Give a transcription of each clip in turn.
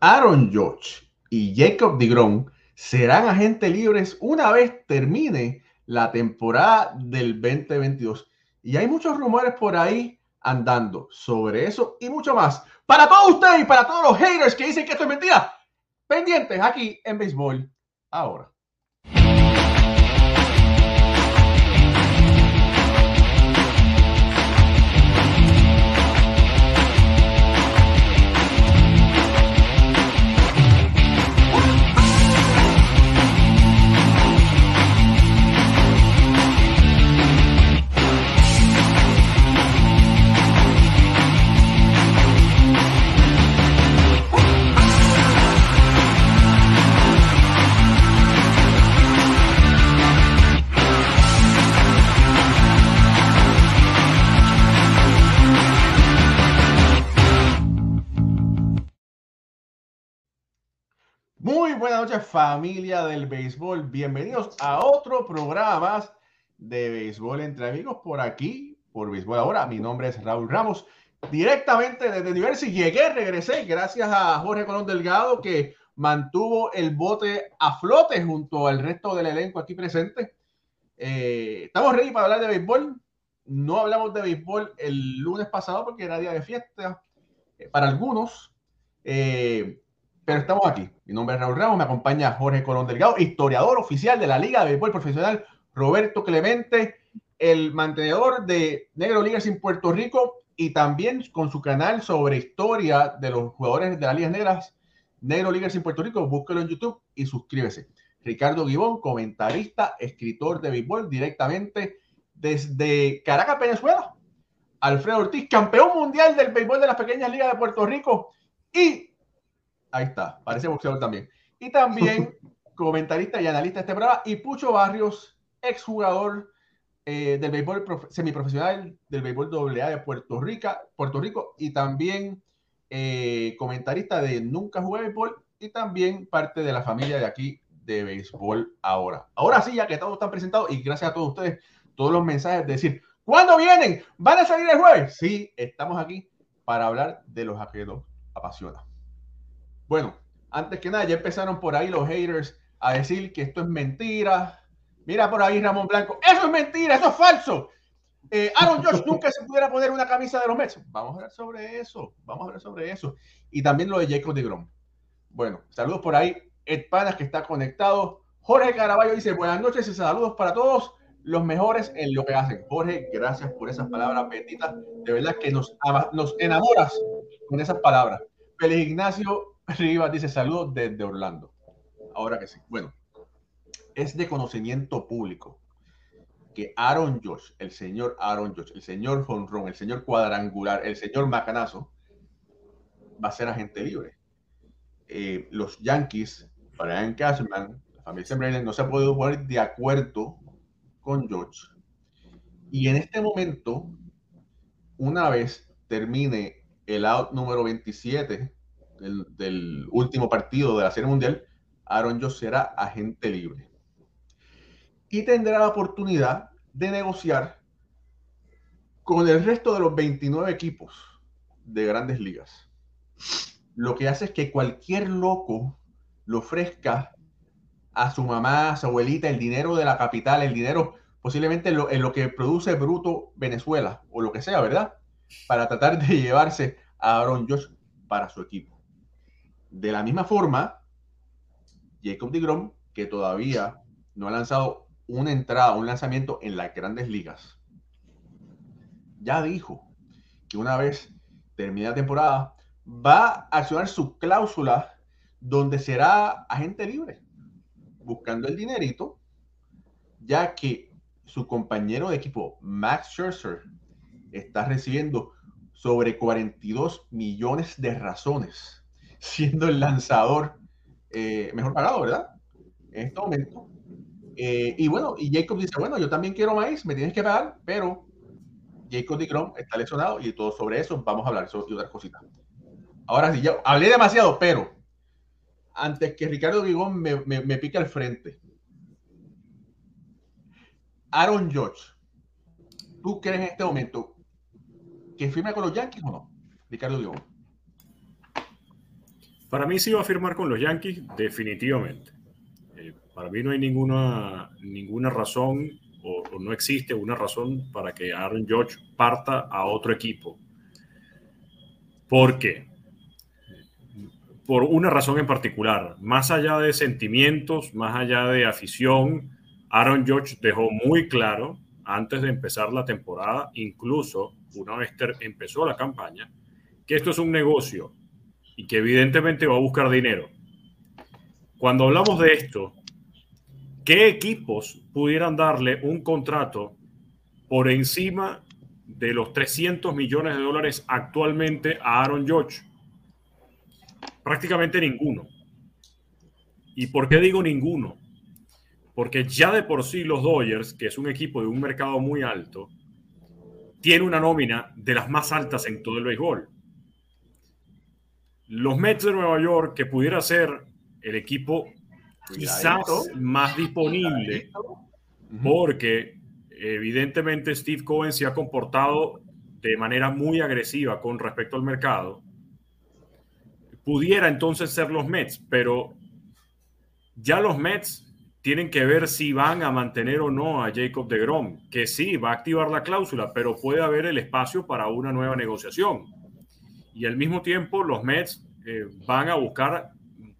Aaron George y Jacob DeGrom serán agentes libres una vez termine la temporada del 2022. Y hay muchos rumores por ahí andando sobre eso y mucho más. Para todos ustedes y para todos los haters que dicen que esto es mentira, pendientes aquí en Béisbol ahora. Buenas noches familia del béisbol. Bienvenidos a otro programa más de béisbol entre amigos por aquí, por béisbol ahora. Mi nombre es Raúl Ramos, directamente desde University. Llegué, regresé gracias a Jorge Colón Delgado que mantuvo el bote a flote junto al resto del elenco aquí presente. Eh, estamos ready para hablar de béisbol. No hablamos de béisbol el lunes pasado porque era día de fiesta eh, para algunos. Eh, pero estamos aquí. Mi nombre es Raúl Ramos, me acompaña Jorge Colón Delgado, historiador oficial de la Liga de Béisbol Profesional, Roberto Clemente, el mantenedor de Negro Ligas en Puerto Rico y también con su canal sobre historia de los jugadores de las Ligas Negras, Negro Ligas en Puerto Rico, búsquelo en YouTube y suscríbese. Ricardo Guibón, comentarista, escritor de béisbol directamente desde Caracas, Venezuela. Alfredo Ortiz, campeón mundial del béisbol de las pequeñas ligas de Puerto Rico y Ahí está, parece boxeador también. Y también comentarista y analista de este programa. Y Pucho Barrios, exjugador eh, del béisbol semiprofesional del béisbol AA de Puerto Rico, Puerto Rico y también eh, comentarista de Nunca Jugué Béisbol y también parte de la familia de aquí de Béisbol Ahora. Ahora sí, ya que todos están presentados y gracias a todos ustedes, todos los mensajes de decir, ¿cuándo vienen? ¿Van a salir el jueves? Sí, estamos aquí para hablar de los que nos apasiona. Bueno, antes que nada, ya empezaron por ahí los haters a decir que esto es mentira. Mira por ahí Ramón Blanco, eso es mentira, eso es falso. Eh, Aaron George nunca se pudiera poner una camisa de los Mets. Vamos a hablar sobre eso, vamos a hablar sobre eso. Y también lo de Jacob de Grom. Bueno, saludos por ahí. Ed Panas que está conectado. Jorge Caraballo dice buenas noches y saludos para todos los mejores en lo que hacen. Jorge, gracias por esas palabras benditas. De verdad que nos, nos enamoras con esas palabras. Feliz Ignacio Rivas dice saludos desde Orlando. Ahora que sí. Bueno, es de conocimiento público que Aaron Josh, el señor Aaron Josh, el señor Honron, el señor Cuadrangular, el señor Macanazo, va a ser agente libre. Eh, los Yankees, Brian Cashman, la familia Sembrene, no se ha podido poner de acuerdo con Josh. Y en este momento, una vez termine el out número 27 del, último partido de la Serie Mundial, Aaron Josh será agente libre. Y tendrá la oportunidad de negociar con el resto de los 29 equipos de grandes ligas. Lo que hace es que cualquier loco le ofrezca a su mamá, a su abuelita, el dinero de la capital, el dinero posiblemente en lo, en lo que produce bruto Venezuela o lo que sea, ¿verdad? Para tratar de llevarse a Aaron Josh para su equipo. De la misma forma, Jacob DeGrom, que todavía no ha lanzado una entrada, un lanzamiento en las grandes ligas, ya dijo que una vez termine la temporada, va a accionar su cláusula donde será agente libre, buscando el dinerito, ya que su compañero de equipo, Max Scherzer, está recibiendo sobre 42 millones de razones siendo el lanzador eh, mejor pagado, ¿verdad? En este momento. Eh, y bueno, y Jacob dice, bueno, yo también quiero maíz, me tienes que pagar, pero Jacob DeGrom está lesionado y todo sobre eso vamos a hablar sobre otras cositas. Ahora sí, ya hablé demasiado, pero antes que Ricardo Guigón me, me, me pique al frente. Aaron George, ¿tú crees en este momento que firme con los Yankees o no? Ricardo Guigón. Para mí sí va a firmar con los Yankees, definitivamente. Eh, para mí no hay ninguna, ninguna razón o, no existe una razón para que Aaron George parta a otro equipo. ¿Por qué? Por una razón en particular. Más allá de sentimientos, más allá de afición, Aaron George dejó muy claro antes de empezar la temporada, incluso una vez empezó la campaña, que esto es un negocio y que evidentemente va a buscar dinero. Cuando hablamos de esto, ¿qué equipos pudieran darle un contrato por encima de los 300 millones de dólares actualmente a Aaron George? Prácticamente ninguno. ¿Y por qué digo ninguno? Porque ya de por sí los Dodgers, que es un equipo de un mercado muy alto, tiene una nómina de las más altas en todo el béisbol. Los Mets de Nueva York, que pudiera ser el equipo quizás más disponible, porque evidentemente Steve Cohen se ha comportado de manera muy agresiva con respecto al mercado, pudiera entonces ser los Mets, pero ya los Mets tienen que ver si van a mantener o no a Jacob de Grom, que sí, va a activar la cláusula, pero puede haber el espacio para una nueva negociación. Y al mismo tiempo, los Mets eh, van a buscar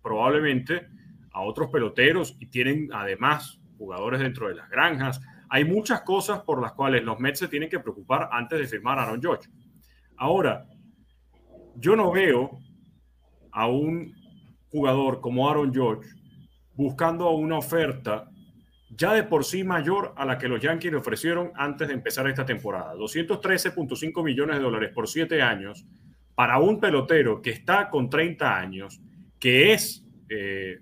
probablemente a otros peloteros y tienen además jugadores dentro de las granjas. Hay muchas cosas por las cuales los Mets se tienen que preocupar antes de firmar a Aaron George. Ahora, yo no veo a un jugador como Aaron George buscando una oferta ya de por sí mayor a la que los Yankees le ofrecieron antes de empezar esta temporada. 213.5 millones de dólares por siete años para un pelotero que está con 30 años, que es eh,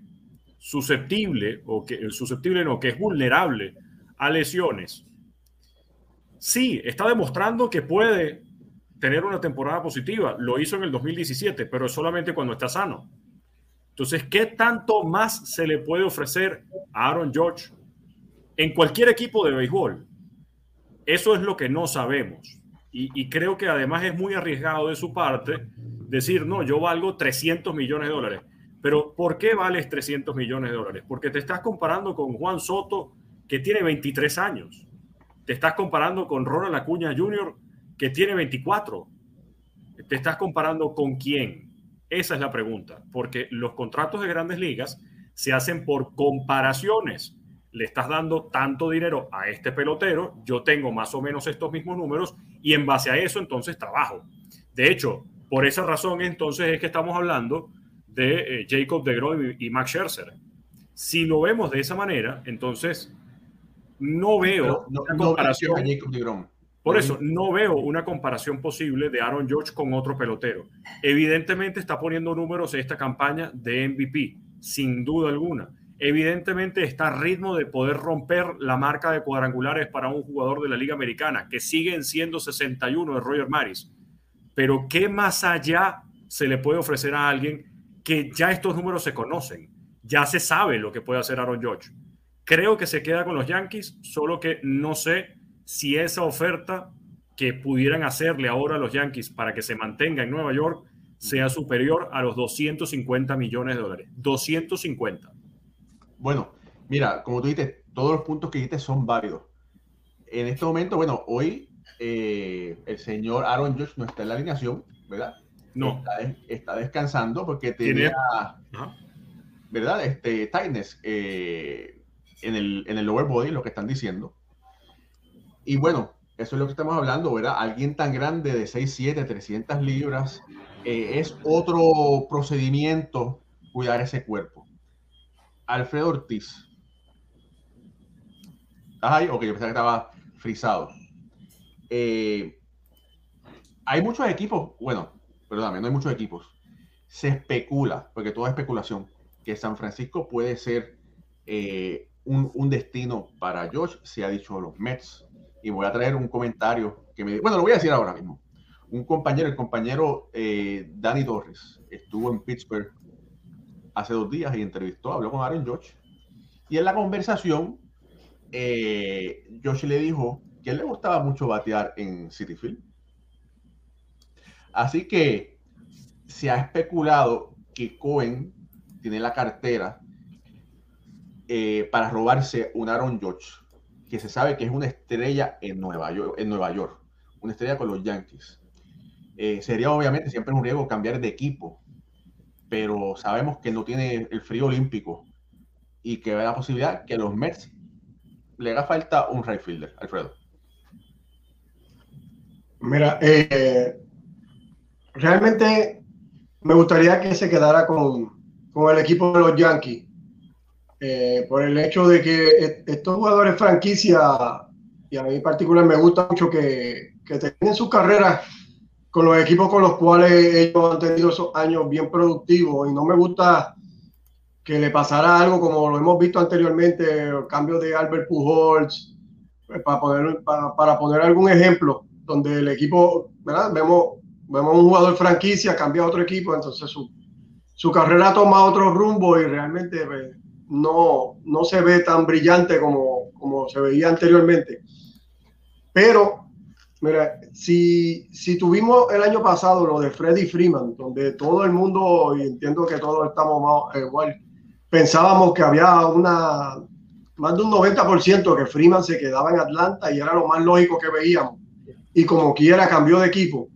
susceptible, o que susceptible no, que es vulnerable a lesiones. Sí, está demostrando que puede tener una temporada positiva. Lo hizo en el 2017, pero solamente cuando está sano. Entonces, ¿qué tanto más se le puede ofrecer a Aaron George en cualquier equipo de béisbol? Eso es lo que no sabemos. Y, creo que además es muy arriesgado de su parte decir, no, yo valgo 300 millones de dólares. Pero ¿por qué vales 300 millones de dólares? Porque te estás comparando con Juan Soto, que tiene 23 años. Te estás comparando con Ronald Acuña Jr., que tiene 24. Te estás comparando con quién? Esa es la pregunta, porque los contratos de grandes ligas se hacen por comparaciones. Le estás dando tanto dinero a este pelotero, yo tengo más o menos estos mismos números y en base a eso entonces trabajo. De hecho, por esa razón entonces es que estamos hablando de eh, Jacob de y, y Max Scherzer. Si lo vemos de esa manera, entonces no veo no, comparación. Jacob de por eso no veo una comparación posible de Aaron George con otro pelotero. Evidentemente está poniendo números esta campaña de MVP, sin duda alguna. Evidentemente está a ritmo de poder romper la marca de cuadrangulares para un jugador de la Liga Americana, que siguen siendo 61 de Roger Maris. Pero ¿qué más allá se le puede ofrecer a alguien que ya estos números se conocen? Ya se sabe lo que puede hacer Aaron George. Creo que se queda con los Yankees, solo que no sé si esa oferta que pudieran hacerle ahora a los Yankees para que se mantenga en Nueva York sea superior a los 250 millones de dólares. 250. Bueno, mira, como tú dices, todos los puntos que dijiste son válidos. En este momento, bueno, hoy eh, el señor Aaron Judge no está en la alineación, ¿verdad? No. Está, descansando porque tenía, ¿verdad? Este, tightness eh, en, el, en el lower body, lo que están diciendo. Y bueno, eso es lo que estamos hablando, ¿verdad? Alguien tan grande de 6'7, 300 libras, eh, es otro procedimiento cuidar ese cuerpo. Alfredo Ortiz. ¿Estás ahí? Ok, yo pensaba que estaba frisado. Eh, hay muchos equipos, bueno, perdóname, no hay muchos equipos. Se especula, porque toda especulación, que San Francisco puede ser eh, un, destino para Josh. Se ha dicho los Mets, y voy a traer un comentario que me... Bueno, lo voy a decir ahora mismo. Un compañero, el compañero eh, Dani Torres, estuvo en Pittsburgh hace dos días y entrevistó, habló con Aaron Josh. Y en la conversación, eh, Josh le dijo que le gustaba mucho batear en City Field. Así que se ha especulado que Cohen tiene la cartera eh, para robarse un Aaron George, que se sabe que es una estrella en Nueva York, en Nueva York una estrella con los Yankees. Eh, sería obviamente siempre un riesgo cambiar de equipo, pero sabemos que no tiene el frío olímpico y que ve la posibilidad que los Mets le haga falta un right fielder, Alfredo. Mira, eh, realmente me gustaría que se quedara con, el equipo de los Yankees. Eh, por el hecho de que e, estos jugadores franquicia, y a mí en particular me gusta mucho que, que tienen sus carreras con los equipos con los cuales ellos han tenido esos años bien productivos y no me gusta que le pasara algo como lo hemos visto anteriormente, el cambio de Albert Pujols, pues, para poner, para, poner algún ejemplo, donde el equipo, ¿verdad? Vemos, vemos un jugador franquicia, cambia a otro equipo, entonces su, su carrera toma otro rumbo y realmente pues, no, no se ve tan brillante como, como se veía anteriormente. Pero Mira, si, si tuvimos el año pasado lo de Freddy Freeman, donde todo el mundo, y entiendo que todos estamos más, igual, pensábamos que había una más de un 90% que Freeman se quedaba en Atlanta y era lo más lógico que veíamos. Y como quiera cambió de equipo.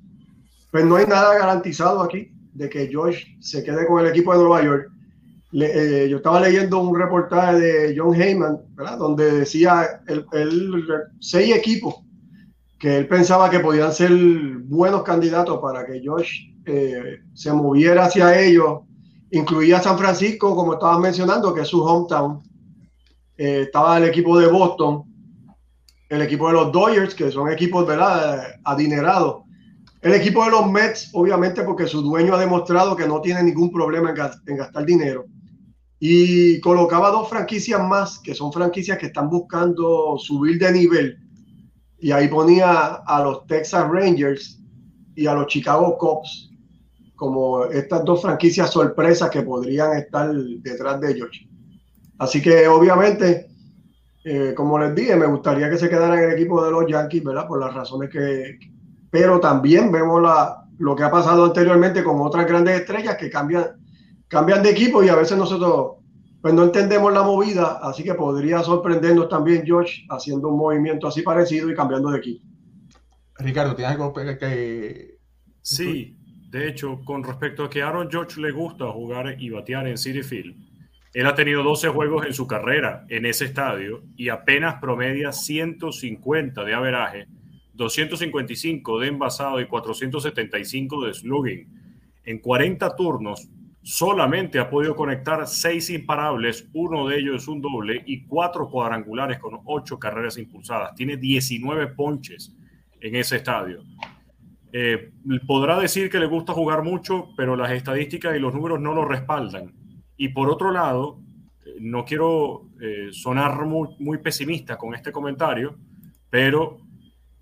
Pues no hay nada garantizado aquí de que Josh se quede con el equipo de Nueva York. Eh, yo estaba leyendo un reportaje de John Heyman, donde decía el, el seis equipos que él pensaba que podían ser buenos candidatos para que Josh eh, se moviera hacia ellos. Incluía San Francisco, como estabas mencionando, que es su hometown. Eh, estaba el equipo de Boston, el equipo de los Dodgers, que son equipos ¿verdad? adinerados. El equipo de los Mets, obviamente, porque su dueño ha demostrado que no tiene ningún problema en gastar dinero. Y colocaba dos franquicias más, que son franquicias que están buscando subir de nivel y ahí ponía a los Texas Rangers y a los Chicago Cubs como estas dos franquicias sorpresas que podrían estar detrás de ellos. Así que obviamente, eh, como les dije, me gustaría que se quedara en el equipo de los Yankees, ¿verdad? Por las razones que... Pero también vemos la, lo que ha pasado anteriormente con otras grandes estrellas que cambian, cambian de equipo y a veces nosotros pues no entendemos la movida, así que podría sorprendernos también George haciendo un movimiento así parecido y cambiando de equipo. Ricardo, ¿tienes algo que...? Sí, de hecho, con respecto a que Aaron George le gusta jugar y batear en City Field, él ha tenido 12 juegos en su carrera en ese estadio y apenas promedia 150 de averaje, 255 de envasado y 475 de slugging. En 40 turnos, solamente ha podido conectar seis imparables, uno de ellos es un doble y cuatro cuadrangulares con ocho carreras impulsadas. Tiene 19 ponches en ese estadio. Eh, podrá decir que le gusta jugar mucho, pero las estadísticas y los números no lo respaldan. Y por otro lado, eh, no quiero eh, sonar muy, pesimista con este comentario, pero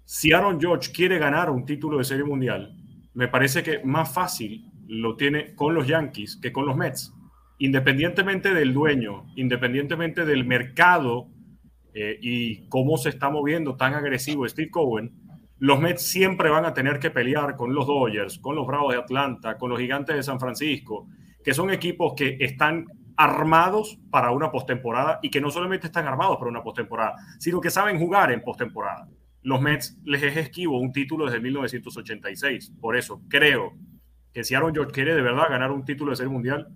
si Aaron George quiere ganar un título de serie mundial, me parece que más fácil lo tiene con los Yankees que con los Mets. Independientemente del dueño, independientemente del mercado eh, y cómo se está moviendo tan agresivo Steve Cohen, los Mets siempre van a tener que pelear con los Dodgers, con los Bravos de Atlanta, con los Gigantes de San Francisco, que son equipos que están armados para una postemporada y que no solamente están armados para una postemporada, sino que saben jugar en postemporada. Los Mets les es esquivo un título desde 1986. Por eso creo que si Aaron George quiere de verdad ganar un título de serie mundial,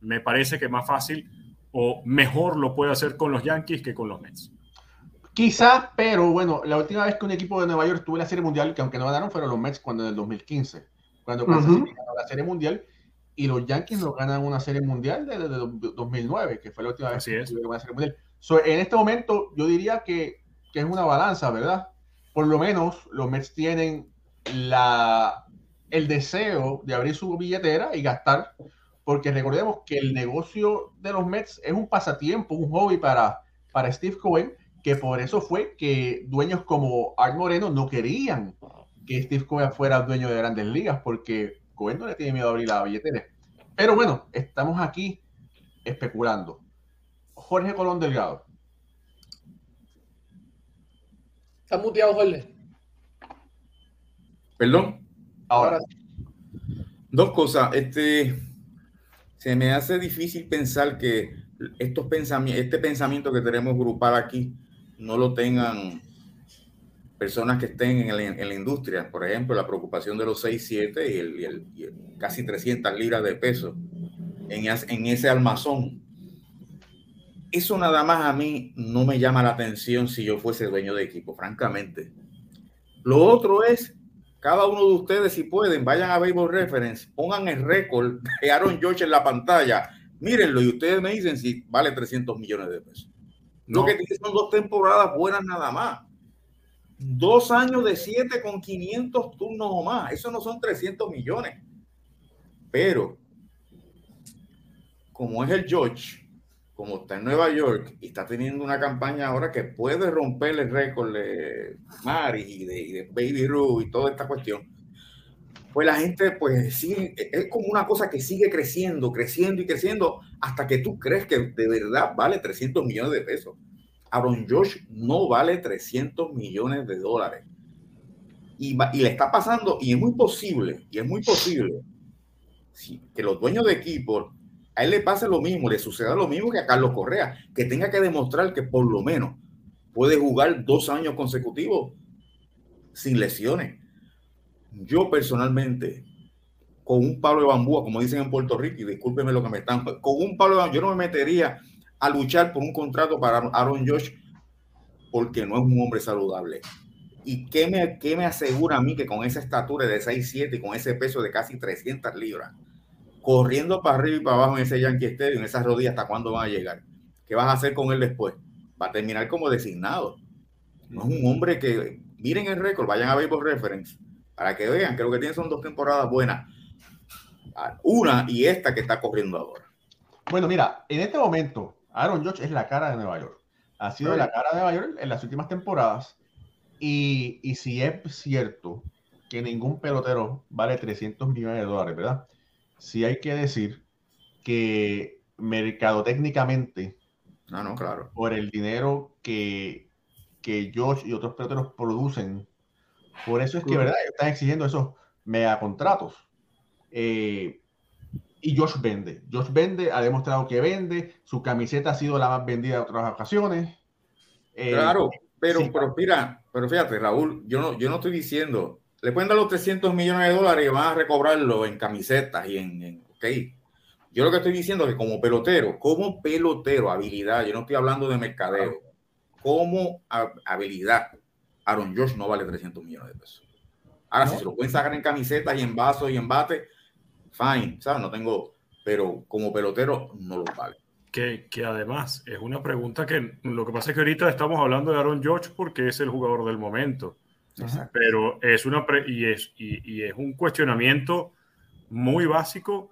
me parece que más fácil o mejor lo puede hacer con los Yankees que con los Mets. Quizás, pero bueno, la última vez que un equipo de Nueva York tuvo la serie mundial, que aunque no ganaron, fueron los Mets cuando en el 2015, cuando uh la serie mundial, y los Yankees no ganan una serie mundial desde 2009, que fue la última vez que tuvieron una serie mundial. en este momento, yo diría que, que es una balanza, ¿verdad? Por lo menos los Mets tienen la el deseo de abrir su billetera y gastar, porque recordemos que el negocio de los Mets es un pasatiempo, un hobby para, para Steve Cohen, que por eso fue que dueños como Art Moreno no querían que Steve Cohen fuera dueño de grandes ligas, porque Cohen no le tiene miedo a abrir la billetera. Pero bueno, estamos aquí especulando. Jorge Colón Delgado. Está muteado, Jorge. Perdón. Ahora, dos cosas. Este, se me hace difícil pensar que estos pensamientos, este pensamiento que tenemos grupal aquí no lo tengan personas que estén en, la industria. Por ejemplo, la preocupación de los 6, 7 y, el, casi 300 libras de peso en, en ese almazón. Eso nada más a mí no me llama la atención si yo fuese dueño de equipo, francamente. Lo otro es cada uno de ustedes, si pueden, vayan a Baseball Reference, pongan el récord de Aaron George en la pantalla, mírenlo y ustedes me dicen si vale 300 millones de pesos. Lo que tiene son dos temporadas buenas nada más. Dos años de siete con 500 turnos o más. Eso no son 300 millones. Pero, como es el George, como está en Nueva York y está teniendo una campaña ahora que puede romper el récord de Mari y de, Baby Ruth y toda esta cuestión, pues la gente pues es como una cosa que sigue creciendo, creciendo y creciendo hasta que tú crees que de verdad vale 300 millones de pesos. Aaron Josh no vale 300 millones de dólares. Y, le está pasando, y es muy posible, y es muy posible que los dueños de equipo a él le pasa lo mismo, le suceda lo mismo que a Carlos Correa, que tenga que demostrar que por lo menos puede jugar dos años consecutivos sin lesiones. Yo personalmente, con un palo de bambúa, como dicen en Puerto Rico, y discúlpenme lo que me están, con un palo de bambúa, yo no me metería a luchar por un contrato para Aaron Josh porque no es un hombre saludable. ¿Y qué me, qué me asegura a mí que con esa estatura de 6'7 y con ese peso de casi 300 libras, corriendo para arriba y para abajo en ese Yankee Stadium, en esas rodillas, ¿hasta cuándo van a llegar? ¿Qué vas a hacer con él después? Va a terminar como designado. No es un hombre que, miren el récord, vayan a Baseball Reference, para que vean que lo que tiene son dos temporadas buenas. Una y esta que está corriendo ahora. Bueno, mira, en este momento, Aaron Judge es la cara de Nueva York. Ha sido la cara de Nueva York en las últimas temporadas. Y, y si es cierto que ningún pelotero vale 300 millones de dólares, ¿verdad? Sí hay que decir que mercadotécnicamente, no, no, claro. por el dinero que, que Josh y otros peloteros producen, por eso es que, ¿verdad? Están exigiendo esos mega contratos. Eh, y Josh vende. Josh vende, ha demostrado que vende. Su camiseta ha sido la más vendida en otras ocasiones. Eh, claro, pero, pero mira, pero fíjate, Raúl, yo no, yo no estoy diciendo le pueden dar los 300 millones de dólares y van a recobrarlo en camisetas y en, ok. Yo lo que estoy diciendo es que como pelotero, como pelotero, habilidad, yo no estoy hablando de mercadeo, como habilidad, Aaron Josh no vale 300 millones de pesos. Ahora, si se lo pueden sacar en camisetas y en vasos y en bate, fine, ¿sabes? No tengo, pero como pelotero no lo vale. Que, que, además es una pregunta que lo que pasa es que ahorita estamos hablando de Aaron George porque es el jugador del momento. Pero es una y es, y, es un cuestionamiento muy básico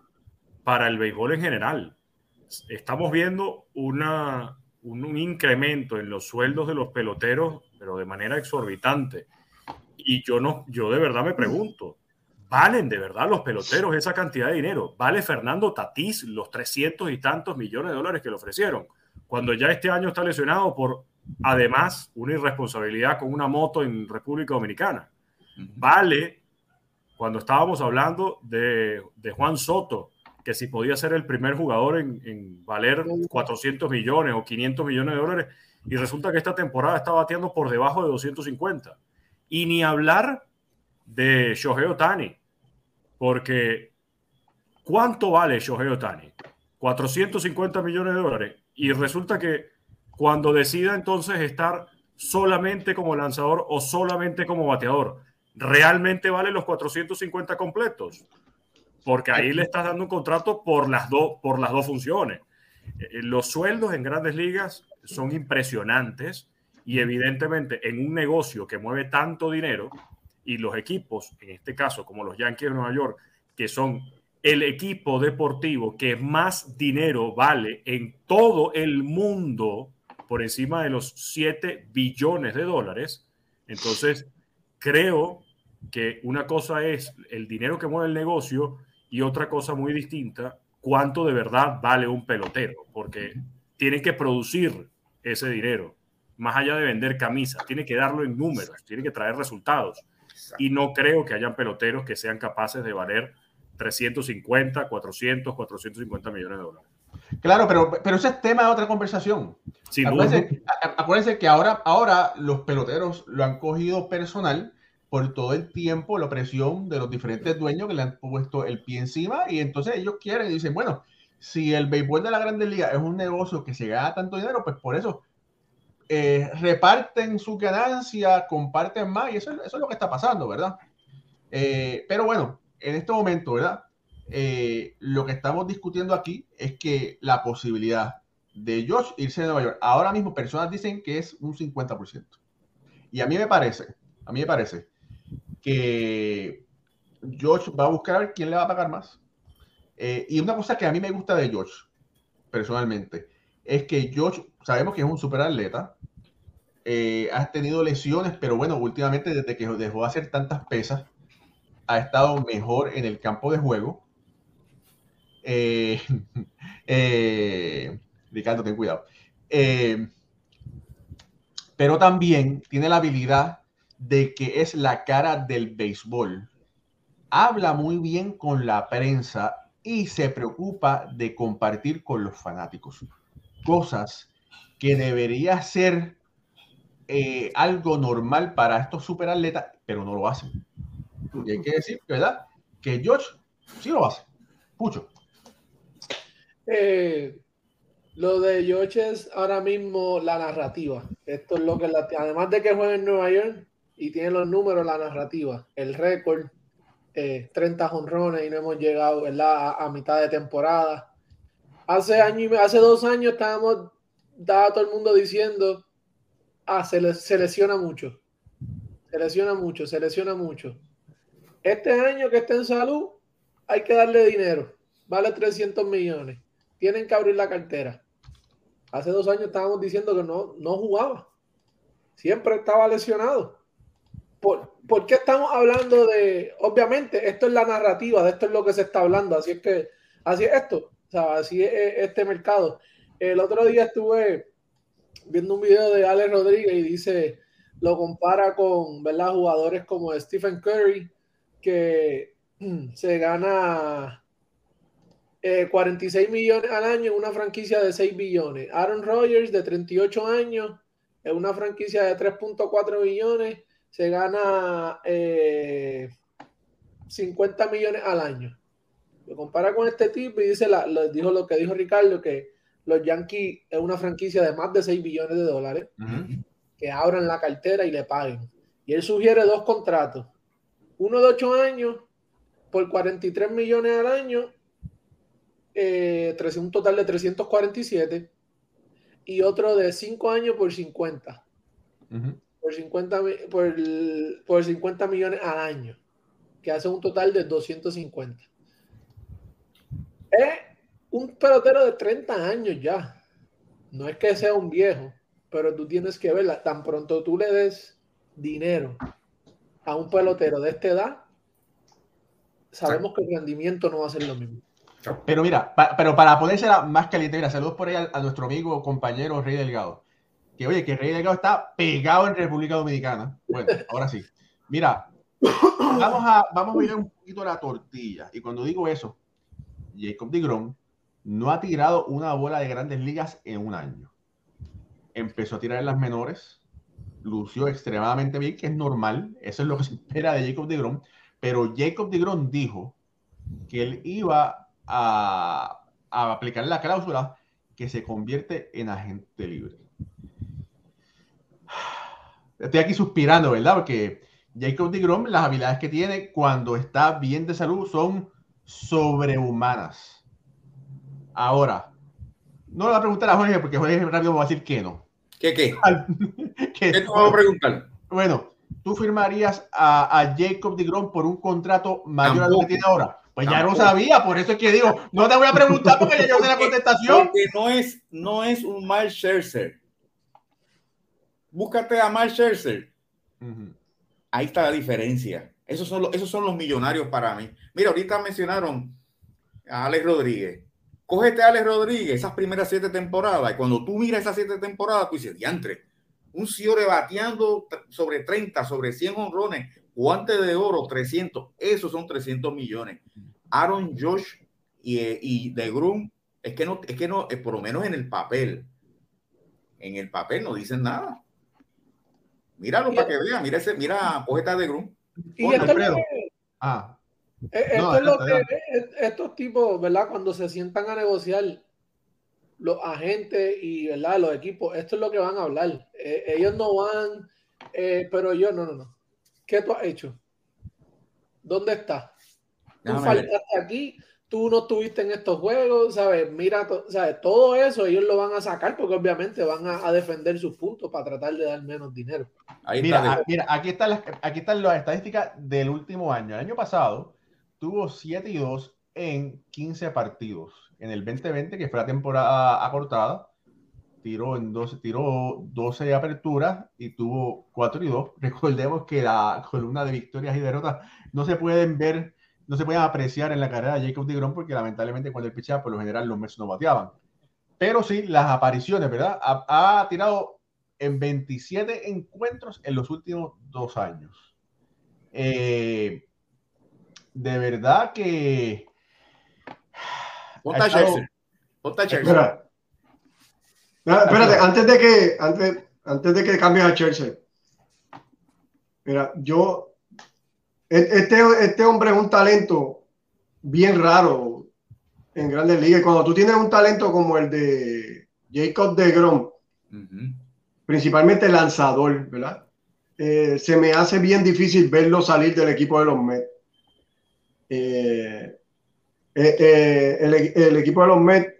para el béisbol en general. Estamos viendo una, un, incremento en los sueldos de los peloteros, pero de manera exorbitante. Y yo no, yo de verdad me pregunto, ¿valen de verdad los peloteros esa cantidad de dinero? ¿Vale Fernando Tatís los 300 y tantos millones de dólares que le ofrecieron? Cuando ya este año está lesionado por además una irresponsabilidad con una moto en República Dominicana. Vale, cuando estábamos hablando de, Juan Soto, que si podía ser el primer jugador en, valer 400 millones o 500 millones de dólares, y resulta que esta temporada está bateando por debajo de 250. Y ni hablar de Shohei Otani, porque ¿cuánto vale Shohei Otani? 450 millones de dólares. Y resulta que cuando decida entonces estar solamente como lanzador o solamente como bateador, ¿realmente vale los 450 completos? Porque ahí le estás dando un contrato por las, por las dos funciones. Eh, los sueldos en grandes ligas son impresionantes y evidentemente en un negocio que mueve tanto dinero y los equipos, en este caso como los Yankees de Nueva York, que son el equipo deportivo que más dinero vale en todo el mundo, por encima de los 7 billones de dólares. Entonces, creo que una cosa es el dinero que mueve el negocio y otra cosa muy distinta, cuánto de verdad vale un pelotero, porque tiene que producir ese dinero, más allá de vender camisas, tiene que darlo en números, tiene que traer resultados. Y no creo que hayan peloteros que sean capaces de valer 350, 400, 450 millones de dólares. Claro, pero, pero ese es tema de otra conversación. acuérdense, acuérdense, que ahora, ahora los peloteros lo han cogido personal por todo el tiempo, la presión de los diferentes dueños que le han puesto el pie encima y entonces ellos quieren y dicen, bueno, si el béisbol de la Grandes Ligas es un negocio que se gana tanto dinero, pues por eso eh, reparten su ganancia, comparten más y eso, eso, es lo que está pasando, ¿verdad? Eh, pero bueno, en este momento, ¿verdad? Eh, lo que estamos discutiendo aquí es que la posibilidad de Josh irse a Nueva York, ahora mismo personas dicen que es un 50%. Y a mí me parece, a mí me parece que Josh va a buscar quién le va a pagar más. Eh, y una cosa que a mí me gusta de Josh, personalmente, es que Josh, sabemos que es un super atleta, eh, ha tenido lesiones, pero bueno, últimamente desde que dejó de hacer tantas pesas, ha estado mejor en el campo de juego. Eh, Ricardo, ten cuidado. pero también tiene la habilidad de que es la cara del béisbol. Habla muy bien con la prensa y se preocupa de compartir con los fanáticos. Cosas que debería ser eh, algo normal para estos superatletas, pero no lo hacen. Y hay que decir, ¿verdad? Que George sí lo hace. Pucho. Eh, lo de George es ahora mismo la narrativa. Esto es lo que, además de que juega en Nueva York, y tiene los números, la narrativa, el récord, 30 eh, jonrones y no hemos llegado ¿verdad? A, mitad de temporada. Hace, año hace dos años estábamos, estaba todo el mundo diciendo, ah, se, se lesiona mucho, se lesiona mucho, se lesiona mucho. Este año que está en salud, hay que darle dinero, vale 300 millones, tienen que abrir la cartera. Hace dos años estábamos diciendo que no, no jugaba, siempre estaba lesionado. ¿por, qué estamos hablando de, obviamente, esto es la narrativa, de esto es lo que se está hablando, así es que, así es esto, o sea, así es este mercado. El otro día estuve viendo un video de Alex Rodríguez y dice, lo compara con, ¿verdad? Jugadores como Stephen Curry, que se gana 46 eh, millones al año en una franquicia de 6 billones. Aaron Rodgers, de 38 años, en una franquicia de 3.4 billones se gana 50 eh, millones al año. Lo compara con este tipo y dice, la, lo, dijo lo que dijo Ricardo, que los Yankees es una franquicia de más de 6 billones de dólares, que abran la cartera y le paguen. Y él sugiere dos contratos. Uno de 8 años por 43 millones al año, eh, un total de 347, y otro de 5 años por 50 por 50, por, por 50 millones al año, que hace un total de 250. Es un pelotero de 30 años ya. No es que sea un viejo, pero tú tienes que verla. Tan pronto tú le des dinero a un pelotero de esta edad, sabemos que el rendimiento no va a ser lo mismo. Pero mira, pero para ponerse más caliente, mira, saludos por ahí a, a nuestro amigo, compañero Rey Delgado que oye, que Rey Delgado está pegado en República Dominicana. Bueno, ahora sí. Mira, vamos a, vamos a mirar un poquito la tortilla. Y cuando digo eso, Jacob DeGrom no ha tirado una bola de grandes ligas en un año. Empezó a tirar en las menores, lució extremadamente bien, que es normal, eso es lo que se espera de Jacob DeGrom, pero Jacob DeGrom dijo que él iba a, a aplicar la cláusula que se convierte en agente libre estoy aquí suspirando, ¿verdad? Porque Jacob DeGrom, las habilidades que tiene cuando está bien de salud son sobrehumanas. Ahora, no le voy a preguntar a Jorge porque Jorge rápido va a decir que no. ¿Qué qué? ¿Qué te voy a preguntar? Bueno, ¿tú firmarías a, Jacob DeGrom por un contrato mayor a lo que tiene ahora? Pues ya lo sabía, por eso es que digo, no te voy a preguntar porque ya yo sé la contestación. Porque no es, no es un mal Scherzer búscate a Mark Scherzer. Ahí está la diferencia. Esos son, los, esos son los millonarios para mí. Mira, ahorita mencionaron a Alex Rodríguez. Cógete a Alex Rodríguez esas primeras siete temporadas. Y cuando tú miras esas siete temporadas, tú dices, diantre, un Ciore bateando sobre 30, sobre 100 honrones, guante de oro, 300. Esos son 300 millones. Aaron Josh y, y de Groom, es que no, es que no, por lo menos en el papel, en el papel no dicen nada. Míralo para que vean, mira ese, mira Poeta de Groom. Y esto es lo que, ah. esto es lo que estos tipos, ¿verdad? Cuando se sientan a negociar, los agentes y ¿verdad? los equipos, esto es lo que van a hablar. Eh, ellos no van, eh, pero yo no, no, no. ¿Qué tú has hecho? ¿Dónde estás? Tú faltaste aquí, tú no estuviste en estos juegos, ¿sabes? Mira, ¿sabes? todo eso ellos lo van a sacar porque obviamente van a, defender sus puntos para tratar de dar menos dinero. mira, mira, aquí están las, aquí están las estadísticas del último año. El año pasado tuvo 7 y 2 en 15 partidos. En el 2020, que fue la temporada acortada, tiró en 12, tiró 12 aperturas y tuvo 4 y 2. Recordemos que la columna de victorias y derrotas no se pueden ver, no se pueden apreciar en la carrera de Jacob DeGrom porque lamentablemente cuando él pichaba, por lo general los Mets no bateaban. Pero sí, las apariciones, ¿verdad? Ha, tirado en 27 encuentros en los últimos dos años. Eh, de verdad que. Ponta Ponta espérate, antes de que, antes, antes de que cambies a Chelsea. Mira, yo. E, este, este hombre es un talento bien raro en grandes ligas. Cuando tú tienes un talento como el de Jacob de Grom, principalmente lanzador, ¿verdad? Eh, se me hace bien difícil verlo salir del equipo de los Mets. Eh, eh, el, equipo de los Mets,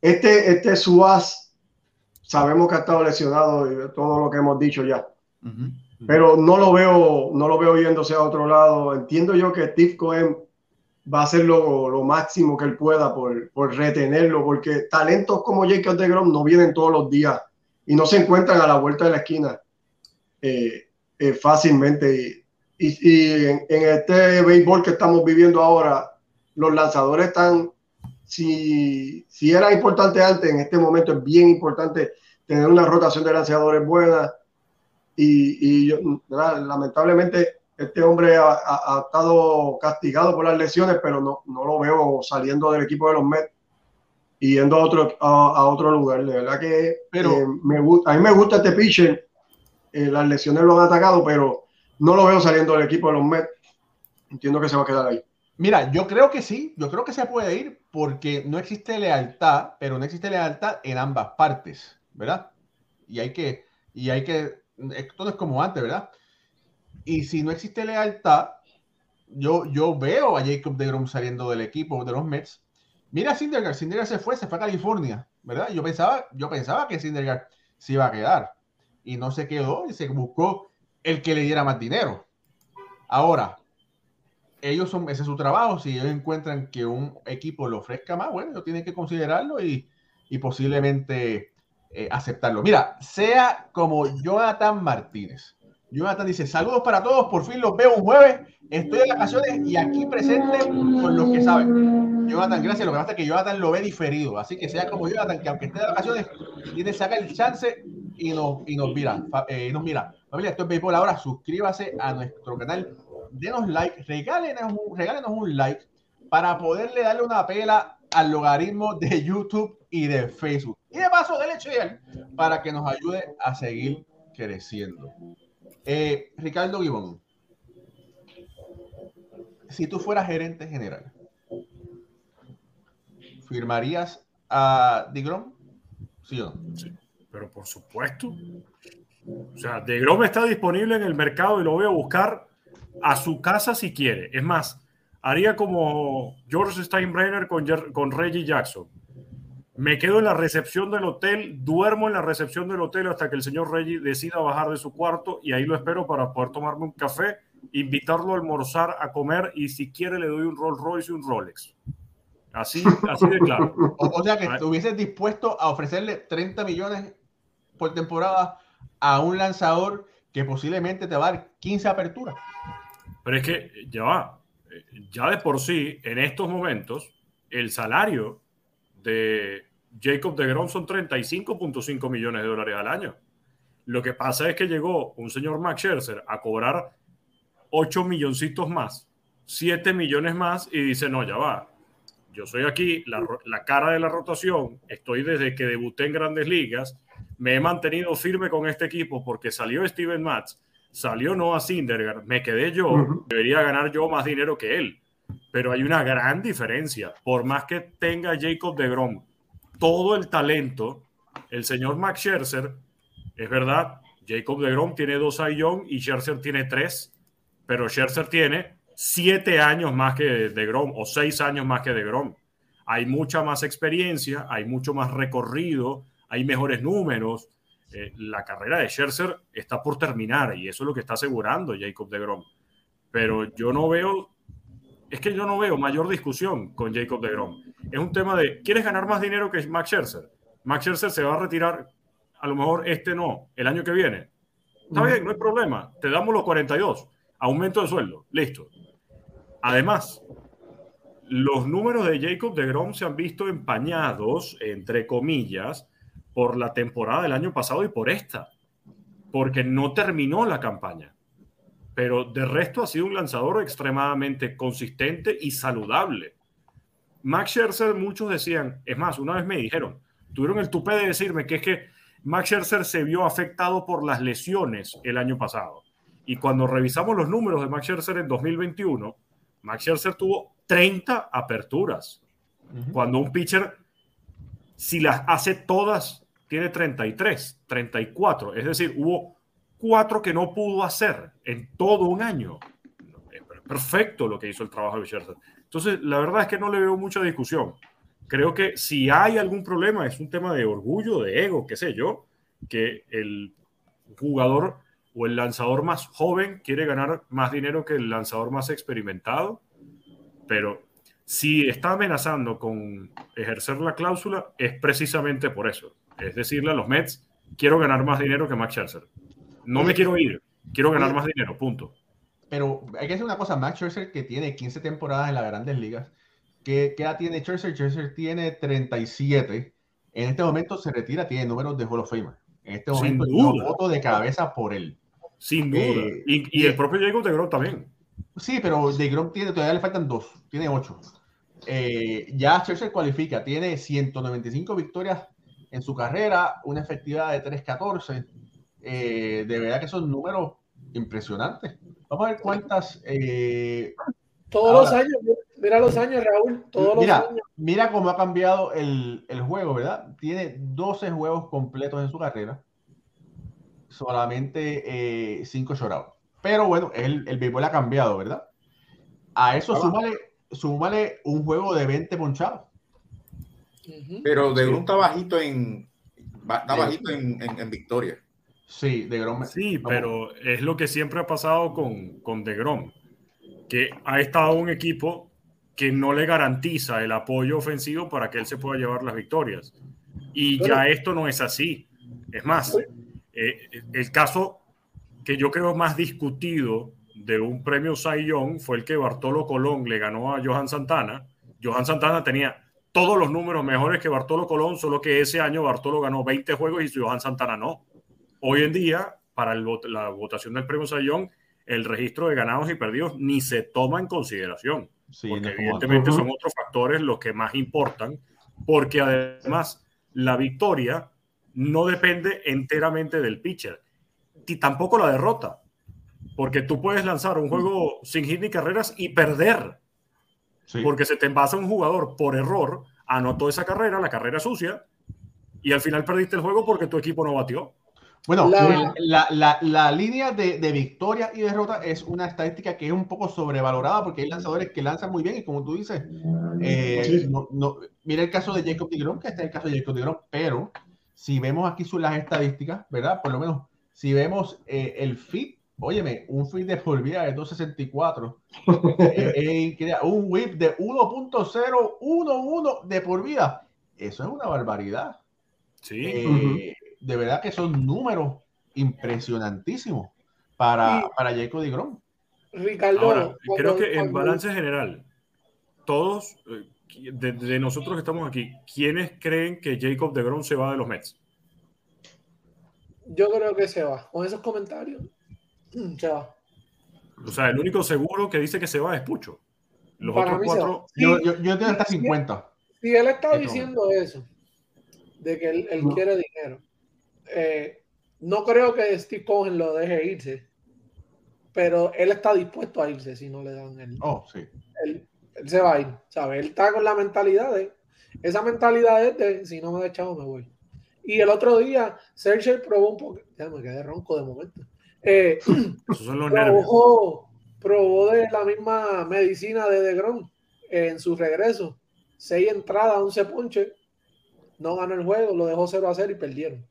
este, este Suaz, sabemos que ha estado lesionado y todo lo que hemos dicho ya. Pero no lo veo, no lo veo yéndose a otro lado. Entiendo yo que Steve Cohen va a hacer lo, lo máximo que él pueda por, por, retenerlo, porque talentos como Jacob de Grom no vienen todos los días y no se encuentran a la vuelta de la esquina fácilmente. Y, en, este béisbol que estamos viviendo ahora, los lanzadores están, si, si era importante antes, en este momento es bien importante tener una rotación de lanzadores buena. Y, lamentablemente este hombre ha, estado castigado por las lesiones, pero no, no, lo veo saliendo del equipo de los Mets y yendo a otro, a, otro lugar. De verdad que pero, eh, me, a mí me gusta este pitcher. Eh, las lesiones lo han atacado, pero no lo veo saliendo del equipo de los Mets. Entiendo que se va a quedar ahí. Mira, yo creo que sí, yo creo que se puede ir porque no existe lealtad, pero no existe lealtad en ambas partes, ¿verdad? Y hay que, y hay que, todo es como antes, ¿verdad? Y si no existe lealtad, yo, yo veo a Jacob DeGrom saliendo del equipo de los Mets. Mira a Syndergaard, Syndergaard se fue, se fue a California, ¿verdad? Yo pensaba, yo pensaba que Syndergaard se iba a quedar y no se quedó y se buscó el que le diera más dinero. Ahora, ellos son, ese es su trabajo. Si ellos encuentran que un equipo le ofrezca más, bueno, ellos tienen que considerarlo y, posiblemente eh, aceptarlo. Mira, sea como Jonathan Martínez. Jonathan dice: Saludos para todos, por fin los veo un jueves. Estoy de vacaciones y aquí presente con los que saben. Jonathan, gracias. Lo que pasa es que Jonathan lo ve diferido. Así que sea como Jonathan, que aunque esté de vacaciones, tiene que sacar el chance y nos, y nos mira. Eh, nos mira. Familia, esto es Béisbol ahora. Suscríbase a nuestro canal. Denos like, regálenos un, regálenos un like para poderle darle una pela al logaritmo de YouTube y de Facebook. Y de paso, denle share para que nos ayude a seguir creciendo. Eh, Ricardo Gibón, si tú fueras gerente general, ¿firmarías a Digrom? ¿Sí o no? Sí pero por supuesto. O sea, De Grom está disponible en el mercado y lo voy a buscar a su casa si quiere. Es más, haría como George Steinbrenner con, con Reggie Jackson. Me quedo en la recepción del hotel, duermo en la recepción del hotel hasta que el señor Reggie decida bajar de su cuarto y ahí lo espero para poder tomarme un café, invitarlo a almorzar, a comer y si quiere le doy un Rolls Royce y un Rolex. Así, así de claro. O, sea que estuvieses dispuesto a ofrecerle 30 millones por temporada a un lanzador que posiblemente te va a dar 15 aperturas. Pero es que ya va, ya de por sí, en estos momentos, el salario de Jacob de Grom son 35.5 millones de dólares al año. Lo que pasa es que llegó un señor Max Scherzer a cobrar 8 milloncitos más. O 7 millones más y dice, no, ya va. Yo soy aquí la, la cara de la rotación, estoy desde que debuté en grandes ligas, me he mantenido firme con este equipo porque salió Steven Matz, salió Noah Syndergaard, me quedé yo, debería ganar yo más dinero que él. Pero hay una gran diferencia. Por más que tenga Jacob de Grom todo el talento, el señor Max Scherzer, es verdad, Jacob de Grom tiene dos Young y Scherzer tiene tres, pero Scherzer tiene siete años más que de Grom o seis años más que de Grom. Hay mucha más experiencia, hay mucho más recorrido, hay mejores números. Eh, la carrera de Scherzer está por terminar y eso es lo que está asegurando Jacob de Grom. Pero yo no veo, es que yo no veo mayor discusión con Jacob de Grom. Es un tema de, ¿quieres ganar más dinero que Max Scherzer? Max Scherzer se va a retirar, a lo mejor este no, el año que viene. Está bien, no hay problema. Te damos los 42, aumento de sueldo, listo. Además, los números de Jacob de Grom se han visto empañados, entre comillas, por la temporada del año pasado y por esta, porque no terminó la campaña. Pero de resto ha sido un lanzador extremadamente consistente y saludable. Max Scherzer, muchos decían, es más, una vez me dijeron, tuvieron el tupé de decirme que es que Max Scherzer se vio afectado por las lesiones el año pasado. Y cuando revisamos los números de Max Scherzer en 2021, Max Scherzer tuvo 30 aperturas. Cuando un pitcher, si las hace todas, tiene 33, 34. Es decir, hubo cuatro que no pudo hacer en todo un año. Perfecto lo que hizo el trabajo de Scherzer. Entonces, la verdad es que no le veo mucha discusión. Creo que si hay algún problema es un tema de orgullo, de ego, qué sé yo, que el jugador o el lanzador más joven quiere ganar más dinero que el lanzador más experimentado, pero si está amenazando con ejercer la cláusula es precisamente por eso. Es decirle a los Mets, quiero ganar más dinero que Max Scherzer. No me quiero ir, quiero ganar más dinero, punto. Pero hay que decir una cosa, Max Scherzer que tiene 15 temporadas en las grandes ligas, ¿qué, edad tiene Scherzer? Scherzer tiene 37. En este momento se retira, tiene números de Hall of Fame. En este momento yo voto de cabeza por él. Sin duda. Eh, y, el propio Jacob de Grom también. Sí, pero de Grom tiene, todavía le faltan dos, tiene ocho. Eh, ya Scherzer cualifica, tiene 195 victorias en su carrera, una efectividad de 3.14. Eh, de verdad que son números impresionantes. Vamos a ver cuántas. Eh, todos los años, mira los años, Raúl. Todos mira, los años. Mira cómo ha cambiado el, el, juego, ¿verdad? Tiene 12 juegos completos en su carrera. Solamente 5 eh, Pero bueno, el, el béisbol ha cambiado, ¿verdad? A eso súmale, súmale un juego de 20 ponchados. Pero de un está bajito en está bajito en, en, victoria. Sí, de Grom. Sí, pero es lo que siempre ha pasado con, con De Grom, que ha estado un equipo que no le garantiza el apoyo ofensivo para que él se pueda llevar las victorias. Y ya esto no es así. Es más, eh, el caso que yo creo más discutido de un premio Cy Young fue el que Bartolo Colón le ganó a Johan Santana. Johan Santana tenía todos los números mejores que Bartolo Colón, solo que ese año Bartolo ganó 20 juegos y Johan Santana no. Hoy en día, para la votación del premio Sayón, el registro de ganados y perdidos ni se toma en consideración. porque evidentemente son otros factores los que más importan, porque además la victoria no depende enteramente del pitcher, y tampoco la derrota, porque tú puedes lanzar un juego sin hit ni carreras y perder. Porque se te envasa un jugador por error, anotó esa carrera, la carrera sucia, y al final perdiste el juego porque tu equipo no batió. Bueno, la, la, la, línea de, de, victoria y derrota es una estadística que es un poco sobrevalorada porque hay lanzadores que lanzan muy bien y como tú dices, eh, no, no, mira el caso de Jacob Tigrón, que este es el caso de Jacob Tigrón, pero si vemos aquí las estadísticas, ¿verdad? Por lo menos, si vemos eh, el fit Óyeme, un fit de por vida de 264. Eh, eh, un whip de 1.011 de por vida. Eso es una barbaridad. Sí. Eh, de verdad que son números impresionantísimos para, para Jacob Grom. Ricardo. creo que en balance general, todos, de, nosotros que estamos aquí, ¿quiénes creen que Jacob de Grom se va de los Mets? Yo creo que se va. Con esos comentarios. O sea, el único seguro que dice que se va es Pucho. Los Para otros mí cuatro, Yo, yo, yo tengo hasta 50. Si él está diciendo eso, de que él, él No. quiere dinero, eh, no creo que Steve Cohen lo deje irse, pero él está dispuesto a irse si no le dan el, Oh, sí. él, él se va a ir, ¿sabes? Él está con la mentalidad de, esa mentalidad es de, si no me da chavo me voy. Y el otro día, Sergio probó un poco, ya me quedé ronco de momento, eh, son los probó, probó de la misma medicina de DeGrom en su regreso. Seis entradas, 11 ponches. No ganó el juego, lo dejó 0 a 0 y perdieron.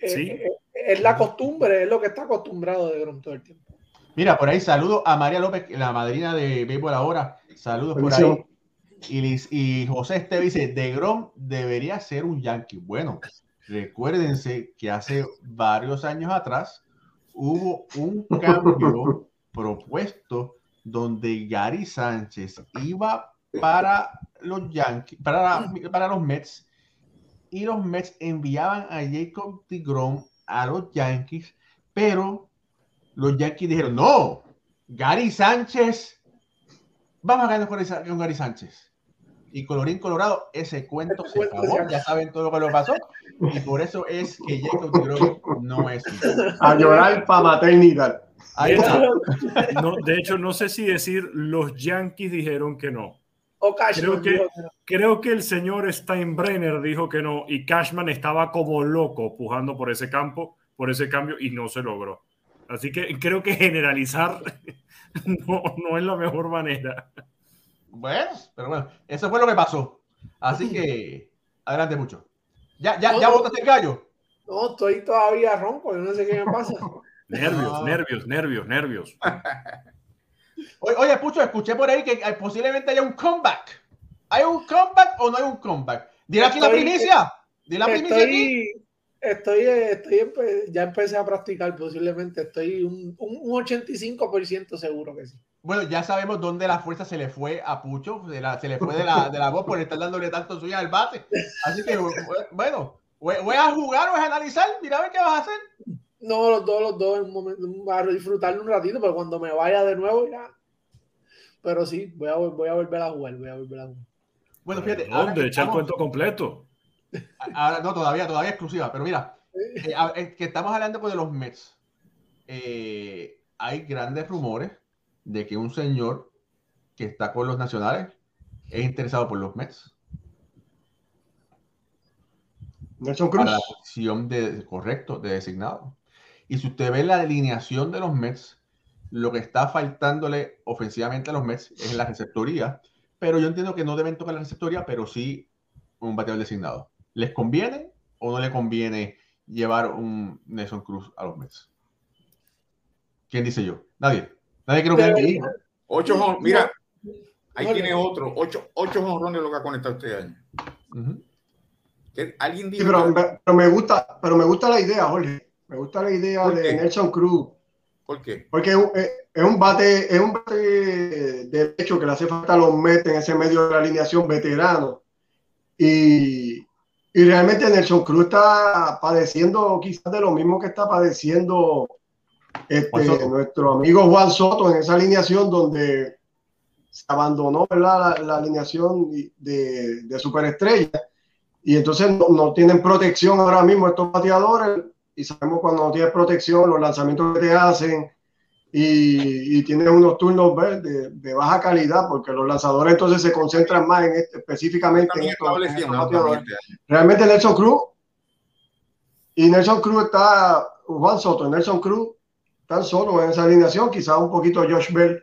Eh, Sí. eh, es la costumbre, es lo que está acostumbrado DeGrom todo el tiempo. Mira, por ahí saludo a María López, la madrina de Béisbol Ahora. Saludos por ahí. Y, y José Esteve dice, De Grom debería ser un Yankee. Bueno, recuérdense que hace varios años atrás hubo un cambio propuesto donde Gary Sánchez iba para los Yankees, para, para los Mets, y los Mets enviaban a Jacob DeGrom a los Yankees, pero los Yankees dijeron, no, Gary Sánchez, vamos a ganar con, Gary Sánchez. Y colorín colorado, ese cuento se acabó, ya saben todo lo que lo pasó, y por eso es que Jacob no es. A llorar para maternidad. Ahí está. No, de hecho, no sé si decir los Yankees dijeron que no. O Cashman Creo que-. Creo que el señor Steinbrenner dijo que no y Cashman estaba como loco pujando por ese campo, por ese cambio y no se logró. Así que creo que generalizar no, no es la mejor manera. Bueno, pero bueno, eso fue lo que pasó. Así que, adelante mucho. ¿Ya, ya, ya No, no. botaste el gallo? No, estoy todavía ronco, yo no sé qué me pasa. Nervios, Ah. nervios, nervios, nervios. Oye, oye, Pucho, escuché por ahí que hay- posiblemente haya un comeback. ¿Hay un comeback o no hay un comeback? Dile aquí la primicia. Dile la primicia aquí. Estoy, estoy, empe- ya empecé a practicar posiblemente, estoy un, un, un 85% seguro que sí. Bueno, ya sabemos dónde la fuerza se le fue a Pucho, se, la- se le fue de la, de la voz por estar dándole tanto suya al bate. Así que, bueno, ¿voy a jugar o a analizar? Mira a ver qué vas a hacer. No, los dos, los dos en un momento, a disfrutarlo un ratito, pero cuando me vaya de nuevo ya. Pero sí, voy a, voy a volver a jugar, voy a volver a jugar. Bueno, fíjate. ahora ¿Dónde? Echa el estamos- cuento completo. ahora- no, todavía, todavía exclusiva, pero mira, eh, a- es que estamos hablando pues, de los Mets. Eh, hay grandes rumores de que un señor que está con los nacionales es interesado por los Mets Nelson Cruz. para la posición de correcto de designado. Y si usted ve la alineación de los Mets, lo que está faltándole ofensivamente a los Mets es la receptoría. Pero yo entiendo que no deben tocar la receptoría, pero sí un bateador designado. ¿Les conviene o no le conviene llevar un Nelson Cruz a los Mets? ¿Quién dice yo? Nadie. Nadie. Ocho mira, ahí No, tiene otro. Ocho, ocho honrones lo que ha conectado este año. Alguien Sí, pero, que- pero me gusta, pero me gusta la idea, Jorge. Me gusta la idea ¿Por de qué? Nelson Cruz. ¿Por qué? Porque es un, es- es un bate, es un bate derecho que le hace falta a los Mets en ese medio de la alineación veterano. Y, y realmente Nelson Cruz está padeciendo quizás de lo mismo que está padeciendo este, nuestro amigo Juan Soto en esa alineación donde se abandonó. La, la alineación de, de superestrella. Y entonces no, no tienen protección ahora mismo estos bateadores y sabemos cuando no tienes protección, los lanzamientos que te hacen y, y tienes unos turnos de, de baja calidad, porque los lanzadores entonces se concentran más en este, específicamente También en estos bateadores. Realmente Nelson Cruz y Nelson Cruz está, Juan Soto Nelson Cruz están solos en esa alineación, quizás un poquito Josh Bell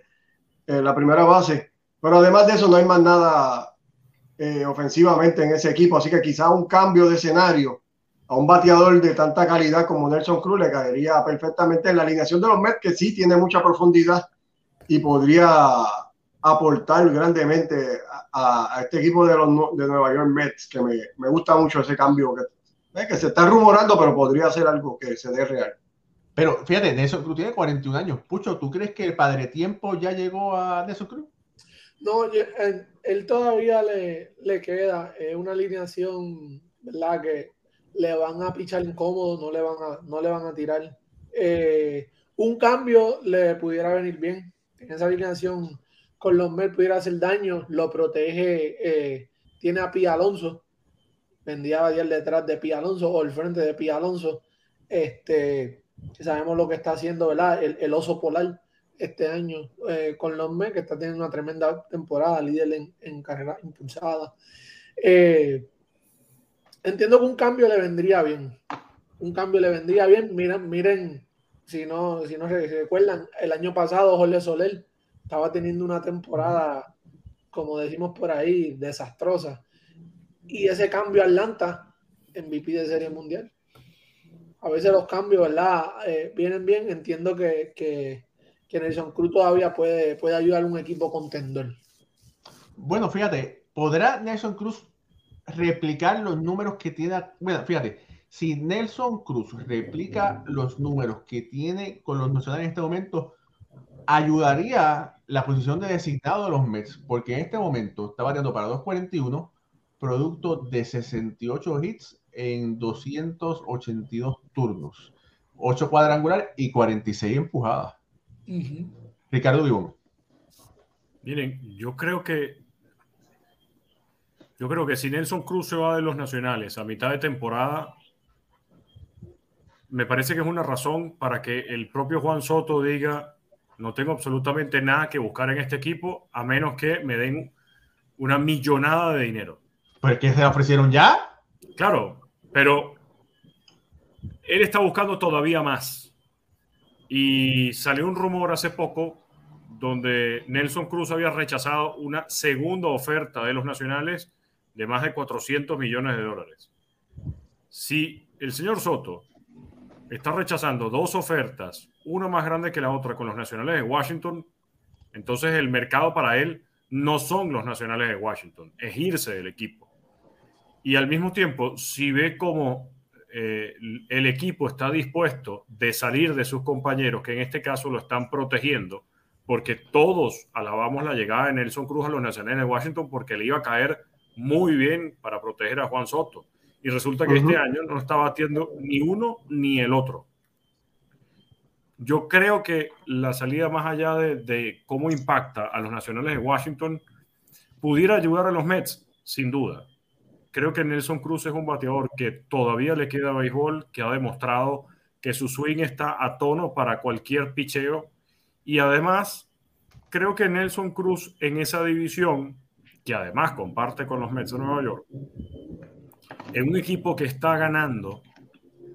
en la primera base, pero además de eso no hay más nada eh, ofensivamente en ese equipo, así que quizás un cambio de escenario a un bateador de tanta calidad como Nelson Cruz le caería perfectamente en la alineación de los Mets, que sí tiene mucha profundidad y podría aportar grandemente a, a este equipo de los de Nueva York Mets, que me, me gusta mucho ese cambio que, eh, que se está rumorando, pero podría ser algo que se dé real. Pero fíjate, Nelson Cruz tiene 41 años. Pucho, ¿tú crees que el padre tiempo ya llegó a Nelson Cruz? No, yo- él, todavía le, le queda eh, una alineación, ¿verdad? Que le van a pichar incómodo, no le van a, no le van a tirar. Eh, un cambio le pudiera venir bien. En esa alineación con los Mets pudiera hacer daño, lo protege, eh, tiene a Pia Alonso, vendía a detrás de Pia Alonso o el frente de Pia Alonso, este, sabemos lo que está haciendo, ¿verdad? El, oso polar este año eh, con Mets, que está teniendo una tremenda temporada, líder en, en carrera impulsada. Eh, entiendo que un cambio le vendría bien. Un cambio le vendría bien. Miren, miren, si no, si no se recuerdan, el año pasado Jorge Soler estaba teniendo una temporada, como decimos por ahí, desastrosa. Y ese cambio a Atlanta, MVP de Serie Mundial. A veces los cambios, ¿verdad? Eh, vienen bien. Entiendo que, que, Nelson Cruz todavía puede, puede ayudar a un equipo contendor. Bueno, fíjate, ¿podrá Nelson Cruz replicar los números que tiene? Bueno, fíjate, si Nelson Cruz replica los números que tiene con los nacionales en este momento, ayudaría la posición de designado de los Mets, porque en este momento está bateando para 241, producto de 68 hits en 282 turnos, 8 cuadrangular y 46 empujadas. Ricardo Vivón. Miren, yo creo que yo creo que si Nelson Cruz se va de los nacionales a mitad de temporada, me parece que es una razón para que el propio Juan Soto diga, no tengo absolutamente nada que buscar en este equipo, a menos que me den una millonada de dinero. ¿Pero qué se ofrecieron ya? Claro, pero él está buscando todavía más. Y salió un rumor hace poco donde Nelson Cruz había rechazado una segunda oferta de los nacionales de más de 400 millones de dólares. Si el señor Soto está rechazando dos ofertas, una más grande que la otra con los nacionales de Washington, entonces el mercado para él no son los nacionales de Washington, es irse del equipo. Y al mismo tiempo, si ve cómo eh, el equipo está dispuesto de salir de sus compañeros, que en este caso lo están protegiendo, porque todos alabamos la llegada de Nelson Cruz a los nacionales de Washington porque le iba a caer muy bien para proteger a Juan Soto y resulta que este año no está batiendo ni uno ni el otro. Yo creo que la salida más allá de, cómo impacta a los nacionales de Washington pudiera ayudar a los Mets, sin duda. Creo que Nelson Cruz es un bateador que todavía le queda béisbol, que ha demostrado que su swing está a tono para cualquier picheo. Y además, creo que Nelson Cruz en esa división, que además comparte con los Mets de Nueva York, en un equipo que está ganando,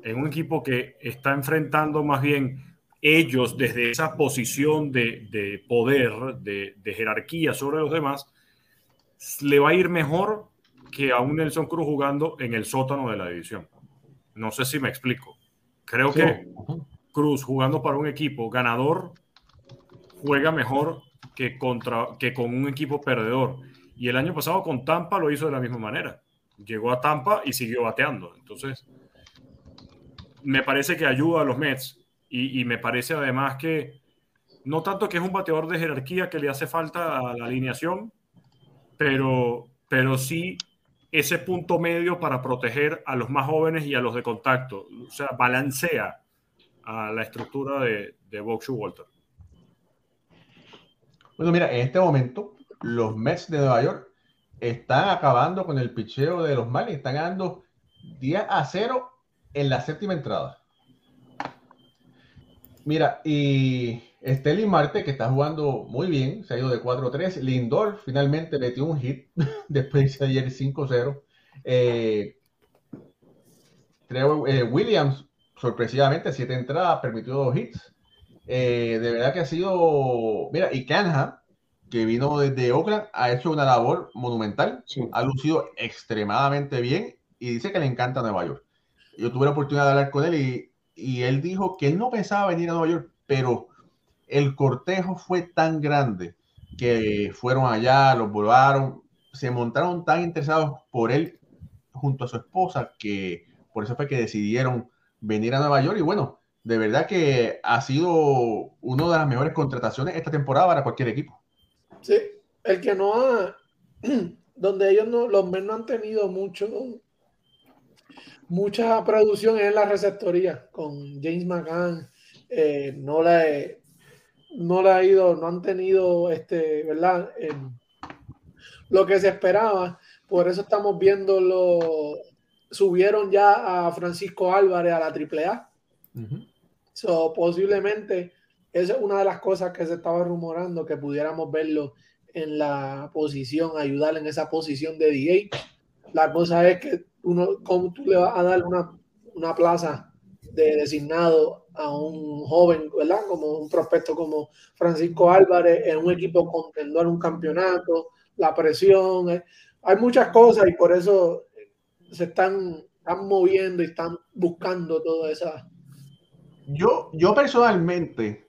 en un equipo que está enfrentando más bien ellos desde esa posición de, poder, de, jerarquía sobre los demás, le va a ir mejor que a un Nelson Cruz jugando en el sótano de la división. No sé si me explico. Creo que Cruz jugando para un equipo ganador juega mejor que, contra, que con un equipo perdedor. Y el año pasado con Tampa lo hizo de la misma manera llegó a Tampa y siguió bateando. Entonces, me parece que ayuda a los Mets y, me parece además que no tanto que es un bateador de jerarquía que le hace falta a la alineación, pero, pero sí ese punto medio para proteger a los más jóvenes y a los de contacto. O sea, balancea a la estructura de, de Box Walter. Bueno, mira, en este momento los Mets de Nueva York están acabando con el picheo de los Marlins. Están ganando 10 a 0 en la séptima entrada. Mira, y Stelly Marte, que está jugando muy bien, se ha ido de 4-3. Lindor finalmente metió un hit después de ayer 5-0. Eh, eh, Williams, sorpresivamente, siete entradas, permitió dos hits. Eh, de verdad que ha sido. Mira, y Canham, que vino desde Oakland, ha hecho una labor monumental, ha lucido extremadamente bien y dice que le encanta Nueva York. Yo tuve la oportunidad de hablar con él y, y él dijo que él no pensaba venir a Nueva York, pero el cortejo fue tan grande que fueron allá, los volaron, se montaron tan interesados por él junto a su esposa que por eso fue que decidieron venir a Nueva York y bueno, de verdad que ha sido una de las mejores contrataciones esta temporada para cualquier equipo. Sí, el que no ha, donde ellos no, los no han tenido mucho, mucha producción en la receptoría, con James McCann, eh, no la no le ha ido, no han tenido este, ¿verdad? lo que se esperaba. Por eso estamos viendo lo subieron ya a Francisco Álvarez a la AAA. so, posiblemente esa es una de las cosas que se estaba rumorando que pudiéramos verlo en la posición, ayudar en esa posición de DH. La cosa es que uno, ¿cómo tú le vas a dar una, una plaza de designado a un joven, ¿verdad? Como un prospecto como Francisco Álvarez en un equipo contendor un campeonato, la presión, eh, hay muchas cosas y por eso se están, están moviendo y están buscando toda esa. Yo, yo personalmente,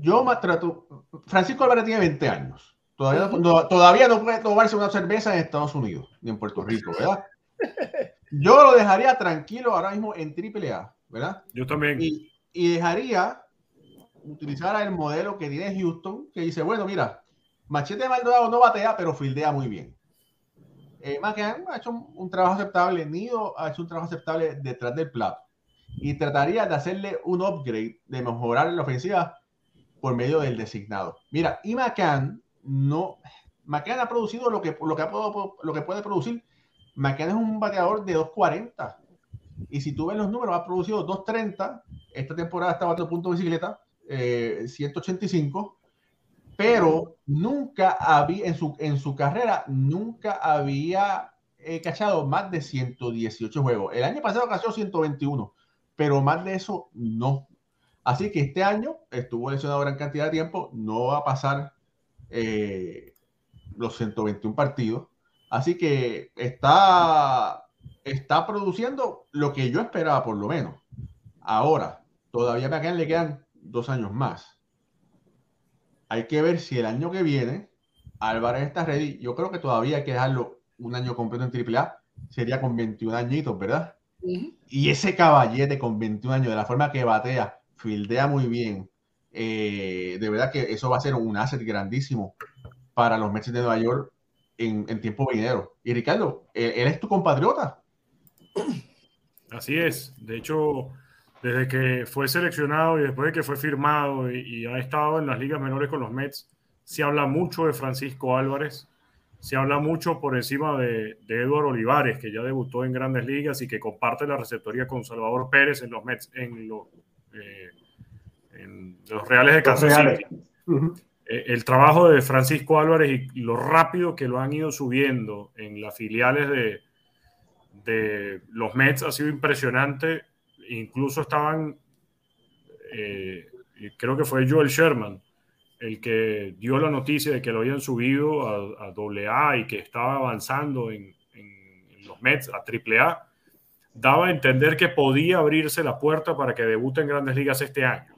yo me trato, Francisco Álvarez tiene 20 años. Todavía, no, todavía no puede tomarse una cerveza en Estados Unidos ni en Puerto Rico, ¿verdad? Yo lo dejaría tranquilo ahora mismo en AAA, ¿verdad? Yo también. Y, y dejaría utilizar el modelo que tiene Houston, que dice, bueno, mira, Machete Maldonado no batea, pero fildea muy bien. Eh, ha hecho un, trabajo aceptable, Nido ha hecho un trabajo aceptable detrás del plato. Y trataría de hacerle un upgrade, de mejorar la ofensiva por medio del designado. Mira, y McCann no. McCann ha producido lo que, lo que, lo que puede producir. McCann es un bateador de 2.40. Y si tú ves los números, ha producido 2.30. Esta temporada está batiendo punto de bicicleta, 185 eh, pero nunca había, en su, en su carrera, nunca había eh, cachado más de 118 juegos. El año pasado cachó 121, pero más de eso no. Así que este año estuvo lesionado gran cantidad de tiempo, no va a pasar eh, los 121 partidos. Así que está, está produciendo lo que yo esperaba, por lo menos. Ahora, todavía me le quedan dos años más hay que ver si el año que viene Álvarez está ready. Yo creo que todavía hay que dejarlo un año completo en AAA. Sería con 21 añitos, ¿verdad? Y ese caballete con 21 años, de la forma que batea, fildea muy bien. Eh, de verdad que eso va a ser un asset grandísimo para los Mets de Nueva York en, tiempo venidero. Y Ricardo, él, él es tu compatriota. Así es. De hecho, desde que fue seleccionado y después de que fue firmado y, ha estado en las ligas menores con los Mets, se habla mucho de Francisco Álvarez, se habla mucho por encima de, de Eduardo Olivares, que ya debutó en grandes ligas y que comparte la receptoría con Salvador Pérez en los Mets, en los, eh, los Reales de Kansas City. Eh, el trabajo de Francisco Álvarez y lo rápido que lo han ido subiendo en las filiales de, los Mets ha sido impresionante incluso estaban, eh, creo que fue Joel Sherman, el que dio la noticia de que lo habían subido a, a AA y que estaba avanzando en, los Mets a AAA, daba a entender que podía abrirse la puerta para que debute en grandes ligas este año.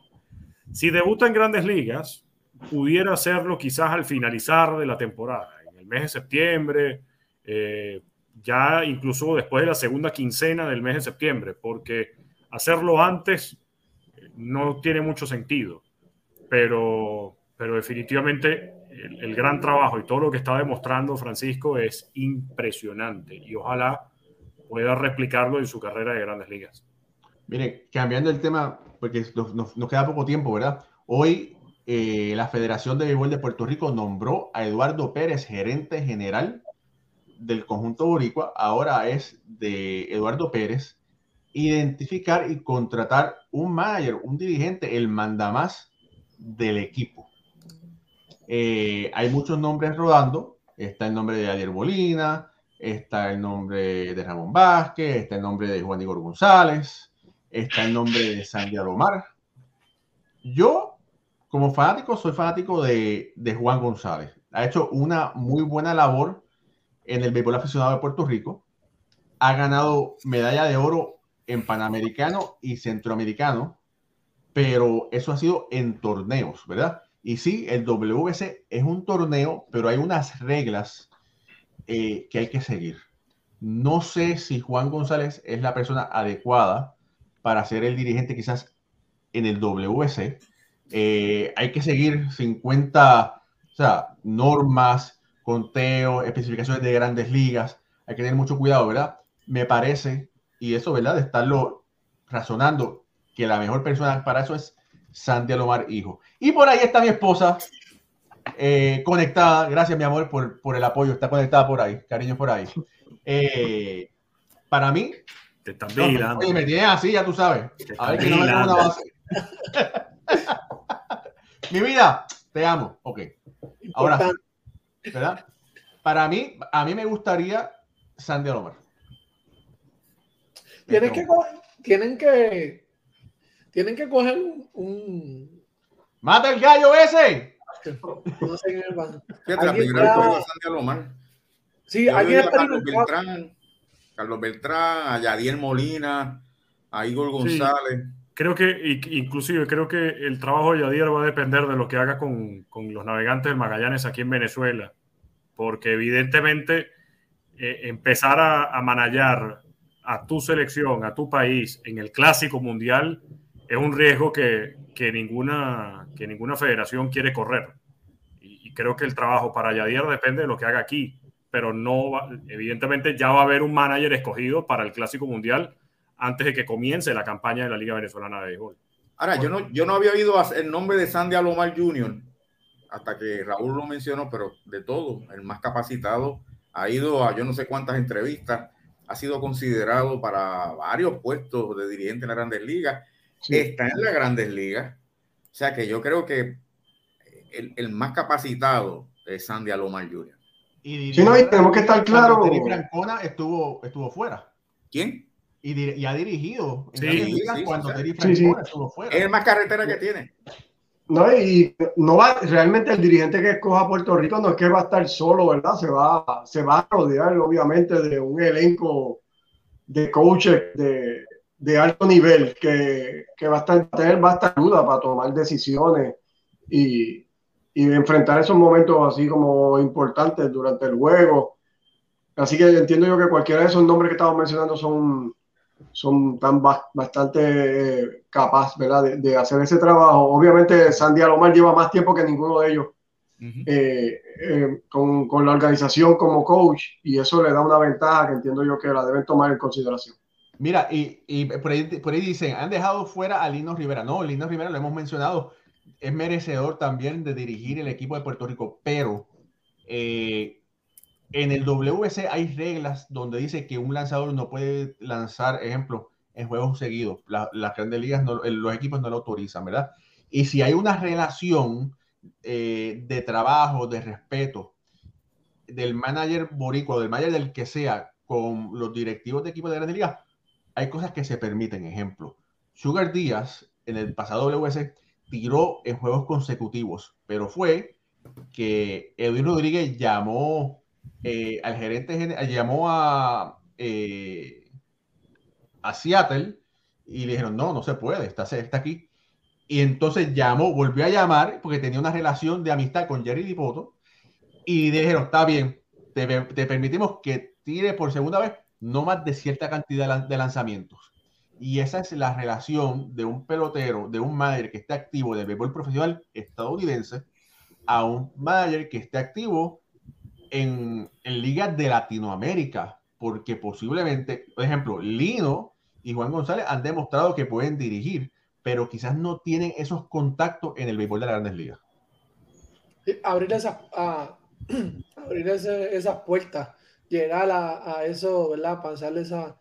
Si debuta en grandes ligas, pudiera hacerlo quizás al finalizar de la temporada, en el mes de septiembre, eh, ya incluso después de la segunda quincena del mes de septiembre, porque hacerlo antes no tiene mucho sentido, pero, pero definitivamente el, gran trabajo y todo lo que está demostrando Francisco es impresionante y ojalá pueda replicarlo en su carrera de grandes ligas. Mire, cambiando el tema, porque nos, queda poco tiempo, ¿verdad? Hoy eh, la Federación de Béisbol de Puerto Rico nombró a Eduardo Pérez gerente general del conjunto boricua, ahora es de Eduardo Pérez, identificar y contratar un manager, un dirigente, el mandamás del equipo. Eh, hay muchos nombres rodando. Está el nombre de Ayer Bolina, está el nombre de Ramón Vázquez, está el nombre de Juan Igor González, está el nombre de Sandy Alomar. Yo, como fanático, soy fanático de, de Juan González. Ha hecho una muy buena labor en el béisbol aficionado de Puerto Rico. Ha ganado medalla de oro en Panamericano y Centroamericano, pero eso ha sido en torneos, ¿verdad? Y sí, el WBC es un torneo, pero hay unas reglas eh, que hay que seguir. No sé si Juan González es la persona adecuada para ser el dirigente quizás en el WBC. Eh, hay que seguir 50 o sea, normas, conteos, especificaciones de grandes ligas. Hay que tener mucho cuidado, ¿verdad? Me parece y eso, ¿verdad? De estarlo razonando, que la mejor persona para eso es Sandy Alomar, hijo. Y por ahí está mi esposa, eh, conectada. Gracias, mi amor, por, por, el apoyo. Está conectada por ahí. Cariño por ahí. Eh, para mí. Te están vigilando. me tienes así, ya tú sabes. A ver que no me una base. mi vida, te amo. Ok. Ahora, ¿verdad? Para mí, a mí me gustaría Sandy Alomar. Tienes que, tienen que tienen que coger un, ¡Mata el gallo ese! No sé qué va. a Sandy Alomar. Sí, alguien a Carlos Beltrán, Carlos Beltrán, a Yadiel Molina, a Igor González. Creo que, inclusive, creo que el trabajo de Yadier va a depender de lo que haga con, con los navegantes del Magallanes aquí en Venezuela porque evidentemente eh, empezar a, a manallar a tu selección, a tu país en el clásico mundial es un riesgo que, que ninguna, que ninguna federación quiere correr. Y, creo que el trabajo para Yadier depende de lo que haga aquí, pero no evidentemente ya va a haber un manager escogido para el clásico mundial antes de que comience la campaña de la Liga Venezolana de Béisbol. Ahora, yo no, yo no había oído el nombre de Sandy Alomar Jr hasta que Raúl lo mencionó, pero de todo, el más capacitado, ha ido a yo no sé cuántas entrevistas, ha sido considerado para varios puestos de dirigente en las grandes ligas, está en las grandes ligas, o sea que yo creo que el, más capacitado es Sandy Alomar Jr. Y sí, no, y tenemos que estar claros. Francona estuvo, estuvo fuera. ¿Quién? Y, ha dirigido en sí, ligas cuando Terry Francona estuvo fuera. Es el más carretera que tiene. No, y no va, realmente el dirigente que escoja Puerto Rico no es que va a estar solo, ¿verdad? Se va, se va a rodear, obviamente, de un elenco de coaches de, de alto nivel que, que, va a estar, tener bastante ayuda para tomar decisiones y, y enfrentar esos momentos así como importantes durante el juego. Así que entiendo yo que cualquiera de esos nombres que estamos mencionando son son tan bastante eh, ¿verdad? De, hacer ese trabajo. Obviamente Sandy Alomar lleva más tiempo que ninguno de ellos eh, eh, con, con, la organización como coach y eso le da una ventaja que entiendo yo que la deben tomar en consideración. Mira, y, y por, ahí, por, ahí, dicen, han dejado fuera a Lino Rivera. No, Lino Rivera lo hemos mencionado, es merecedor también de dirigir el equipo de Puerto Rico, pero en el WC hay reglas donde dice que un lanzador no puede lanzar, ejemplo, en juegos seguidos. las grandes ligas, los equipos no lo autorizan, ¿verdad? Y si hay una relación eh, de trabajo, de respeto del manager boricua, del manager del que sea, con los directivos de equipos de grandes ligas, hay cosas que se permiten. Ejemplo, Sugar Díaz en el pasado WC tiró en juegos consecutivos, pero fue que Edwin Rodríguez llamó eh, al gerente general, llamó a, eh, a Seattle y le dijeron, no, no se puede, está, está aquí. Y entonces llamó, volvió a llamar porque tenía una relación de amistad con Jerry Dipoto y dijeron, está bien, te, te permitimos que tire por segunda vez no más de cierta cantidad de lanzamientos. Y esa es la relación de un pelotero, de un manager que esté activo de béisbol profesional estadounidense a un manager que esté activo en, ligas de Latinoamérica, porque posiblemente, por ejemplo, Lino y Juan González han demostrado que pueden dirigir, pero quizás no tienen esos contactos en el béisbol de las grandes ligas. abrir esas, abrir esas puertas, llegar a, eso, ¿verdad? Pasar esa,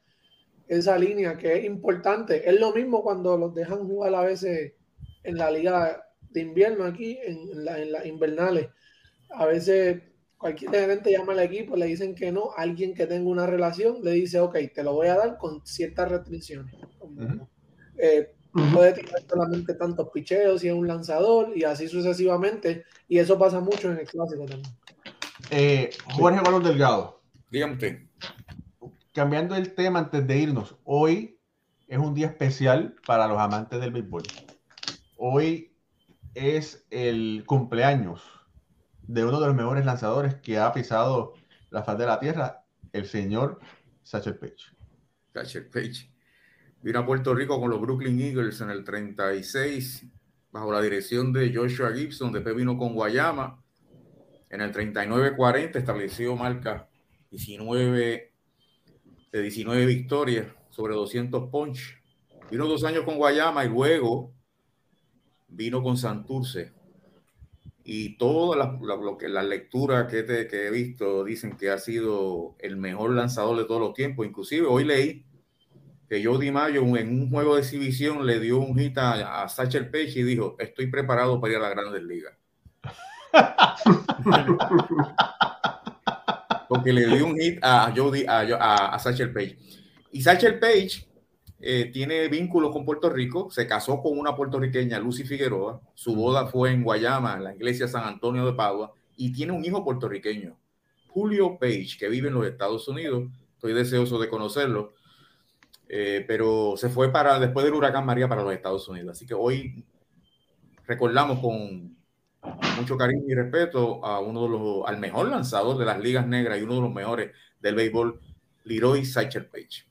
esa línea que es importante. Es lo mismo cuando los dejan jugar a veces en la liga de invierno aquí, en, en las invernales. A veces cualquier gerente llama al equipo, le dicen que no, alguien que tenga una relación le dice, ok, te lo voy a dar con ciertas restricciones. Eh, puede tirar solamente tantos picheos y es un lanzador y así sucesivamente. Y eso pasa mucho en el clásico también. Eh, Jorge Balón Delgado. Dígame usted. Cambiando el tema antes de irnos, hoy es un día especial para los amantes del béisbol. Hoy es el cumpleaños de uno de los mejores lanzadores que ha pisado la faz de la tierra, el señor Satchel Page. Satchel Page. Vino a Puerto Rico con los Brooklyn Eagles en el 36, bajo la dirección de Joshua Gibson. Después vino con Guayama. En el 39-40 estableció marca 19 de 19 victorias sobre 200 punch. Vino dos años con Guayama y luego vino con Santurce. Y toda la, lo que, la lectura que, que he visto dicen que ha sido el mejor lanzador de todos los tiempos. Inclusive hoy leí que Joe Mayo en un juego de exhibición le dio un hit a, a Satchel Page y dijo, estoy preparado para ir a la Grandes Ligas. Porque le dio un hit a, Jody, a, a, a Satchel Page. Y Satchel Page eh, tiene vínculos con Puerto Rico, se casó con una puertorriqueña, Lucy Figueroa, su boda fue en Guayama, en la iglesia San Antonio de Padua, y tiene un hijo puertorriqueño, Julio Page, que vive en los Estados Unidos, estoy deseoso de conocerlo, eh, pero se fue para después del huracán María para los Estados Unidos, así que hoy recordamos con mucho cariño y respeto a uno de los, al mejor lanzador de las ligas negras y uno de los mejores del béisbol, Leroy Satchel Page.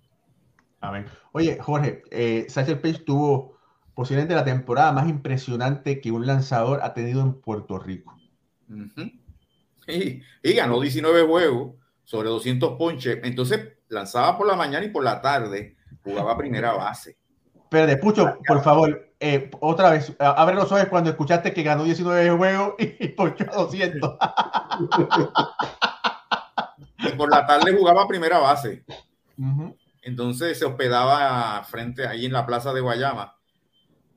Amén. Oye, Jorge, eh, Satchel Page tuvo posiblemente la temporada más impresionante que un lanzador ha tenido en Puerto Rico. y, ganó 19 juegos sobre 200 ponches. Entonces lanzaba por la mañana y por la tarde jugaba primera base. Pero de Pucho, por favor, eh, otra vez, abre los ojos cuando escuchaste que ganó 19 juegos y ponchó 200. y por la tarde jugaba primera base. Entonces se hospedaba frente ahí en la plaza de Guayama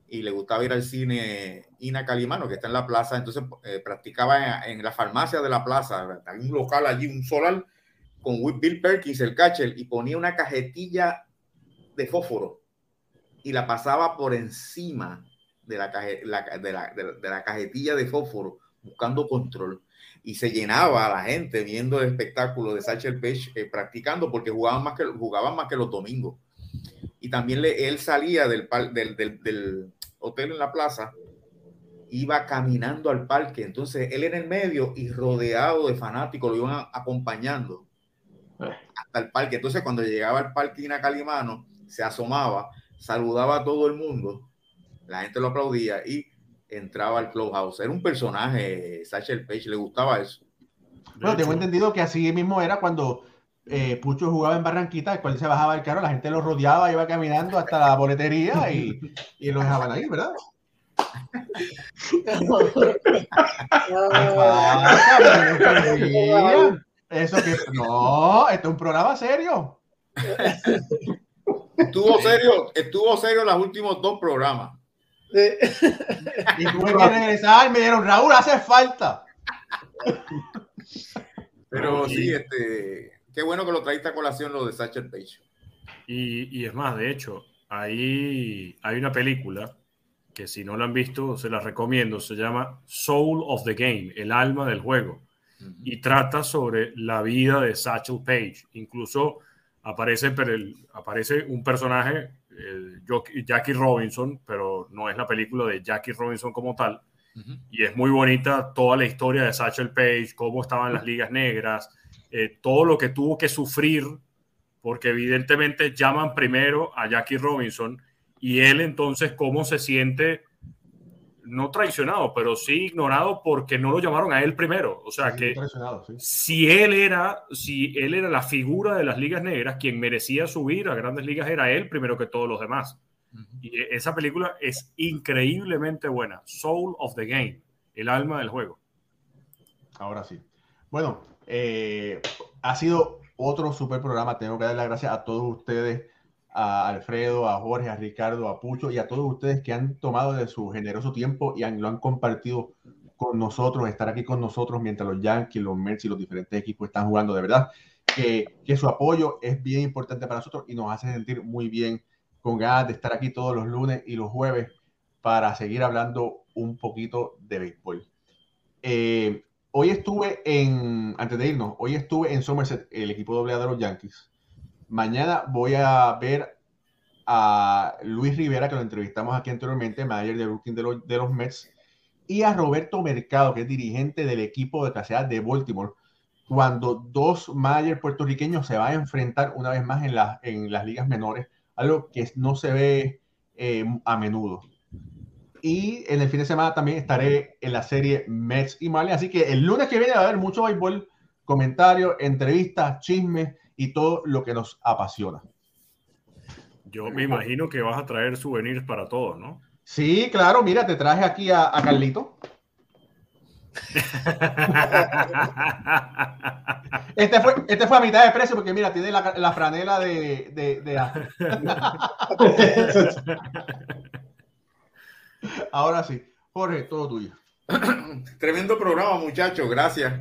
y le gustaba ir al cine Ina Calimano, que está en la plaza. Entonces eh, practicaba en, la farmacia de la plaza, hay un local allí, un solar, con Bill Perkins, el catcher, y ponía una cajetilla de fósforo y la pasaba por encima de la, de la cajetilla de fósforo, buscando control y se llenaba la gente viendo el espectáculo de Satchel Page eh, practicando porque jugaban más que, jugaban más que los domingos. Y también él salía del, hotel en la plaza, iba caminando al parque. Entonces él en el medio y rodeado de fanáticos lo iban acompañando hasta el parque. Entonces cuando llegaba al parque Ina Calimano, se asomaba, saludaba a todo el mundo, la gente lo aplaudía y entraba al Clubhouse. Era un personaje, Satchel Page, le gustaba eso. Bueno, tengo entendido que así mismo era cuando eh, Pucho jugaba en Barranquita, cuando se bajaba el carro, la gente lo rodeaba, iba caminando hasta la boletería y, y lo dejaban ahí, ¿verdad? Eso que no, esto es un programa serio. Estuvo serio, estuvo serio los últimos dos programas. Y tuve que regresar, me dieron, Raúl, hace falta. Pero sí, este, qué bueno que lo traíste a colación lo de Satchel Page. Y, y, es más, de hecho, ahí hay una película que si no la han visto, se la recomiendo, se llama Soul of the Game, el alma del juego, y trata sobre la vida de Satchel Page. Incluso aparece, pero aparece un personaje Jackie Robinson, pero no es la película de Jackie Robinson como tal. Y es muy bonita toda la historia de Satchel Page, cómo estaban las ligas negras, eh, todo lo que tuvo que sufrir, porque evidentemente llaman primero a Jackie Robinson y él entonces cómo se siente no traicionado, pero sí ignorado porque no lo llamaron a él primero. O sea que si él era, si él era la figura de las ligas negras, quien merecía subir a grandes ligas era él primero que todos los demás. Y esa película es increíblemente buena. Soul of the Game, el alma del juego. Ahora sí. Bueno, eh, ha sido otro super programa. Tengo que dar las gracias a todos ustedes a Alfredo, a Jorge, a Ricardo, a Pucho y a todos ustedes que han tomado de su generoso tiempo y han, lo han compartido con nosotros, estar aquí con nosotros mientras los Yankees, los Mets y los diferentes equipos están jugando. De verdad que, que su apoyo es bien importante para nosotros y nos hace sentir muy bien con ganas de estar aquí todos los lunes y los jueves para seguir hablando un poquito de béisbol. Eh, hoy estuve en, antes de irnos, hoy estuve en Somerset, el equipo doble de los Yankees Mañana voy a ver a Luis Rivera, que lo entrevistamos aquí anteriormente, manager de Brooklyn de de los Mets, y a Roberto Mercado, que es dirigente del equipo de clase de Baltimore, cuando dos managers puertorriqueños se van a enfrentar una vez más en, en las ligas menores, algo que no se ve eh, a menudo. Y en el fin de semana también estaré en la serie Mets y Marlins, así que el lunes que viene va a haber mucho béisbol, comentarios, entrevistas, chismes y todo lo que nos apasiona. Yo me imagino que vas a traer souvenirs para todos, ¿no? Sí, claro, mira, te traje aquí a, a Carlito. Este fue, este fue a mitad de precio porque mira, tiene la, la franela de, de, de... Ahora sí, Jorge, todo tuyo. Tremendo programa, muchachos, gracias.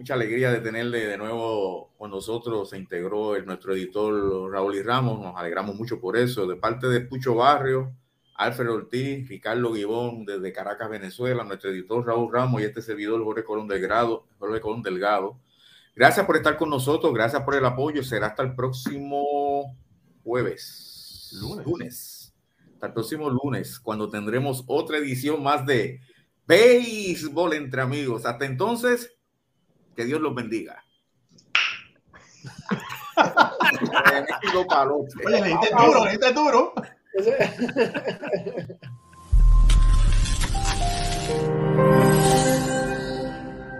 Mucha alegría de tenerle de nuevo con nosotros. Se integró el, nuestro editor Raúl y Ramos, nos alegramos mucho por eso. De parte de Pucho Barrio, Alfredo Ortiz, Ricardo Guibón desde Caracas, Venezuela, nuestro editor Raúl Ramos y este servidor Jorge Colón Delgado, Jorge Colón Delgado. Gracias por estar con nosotros, gracias por el apoyo. Será hasta el próximo jueves, Lunes. lunes. Hasta el próximo lunes, cuando tendremos otra edición más de Béisbol entre amigos. Hasta entonces, que Dios los bendiga. Oye, le diste duro, le diste duro. Ese-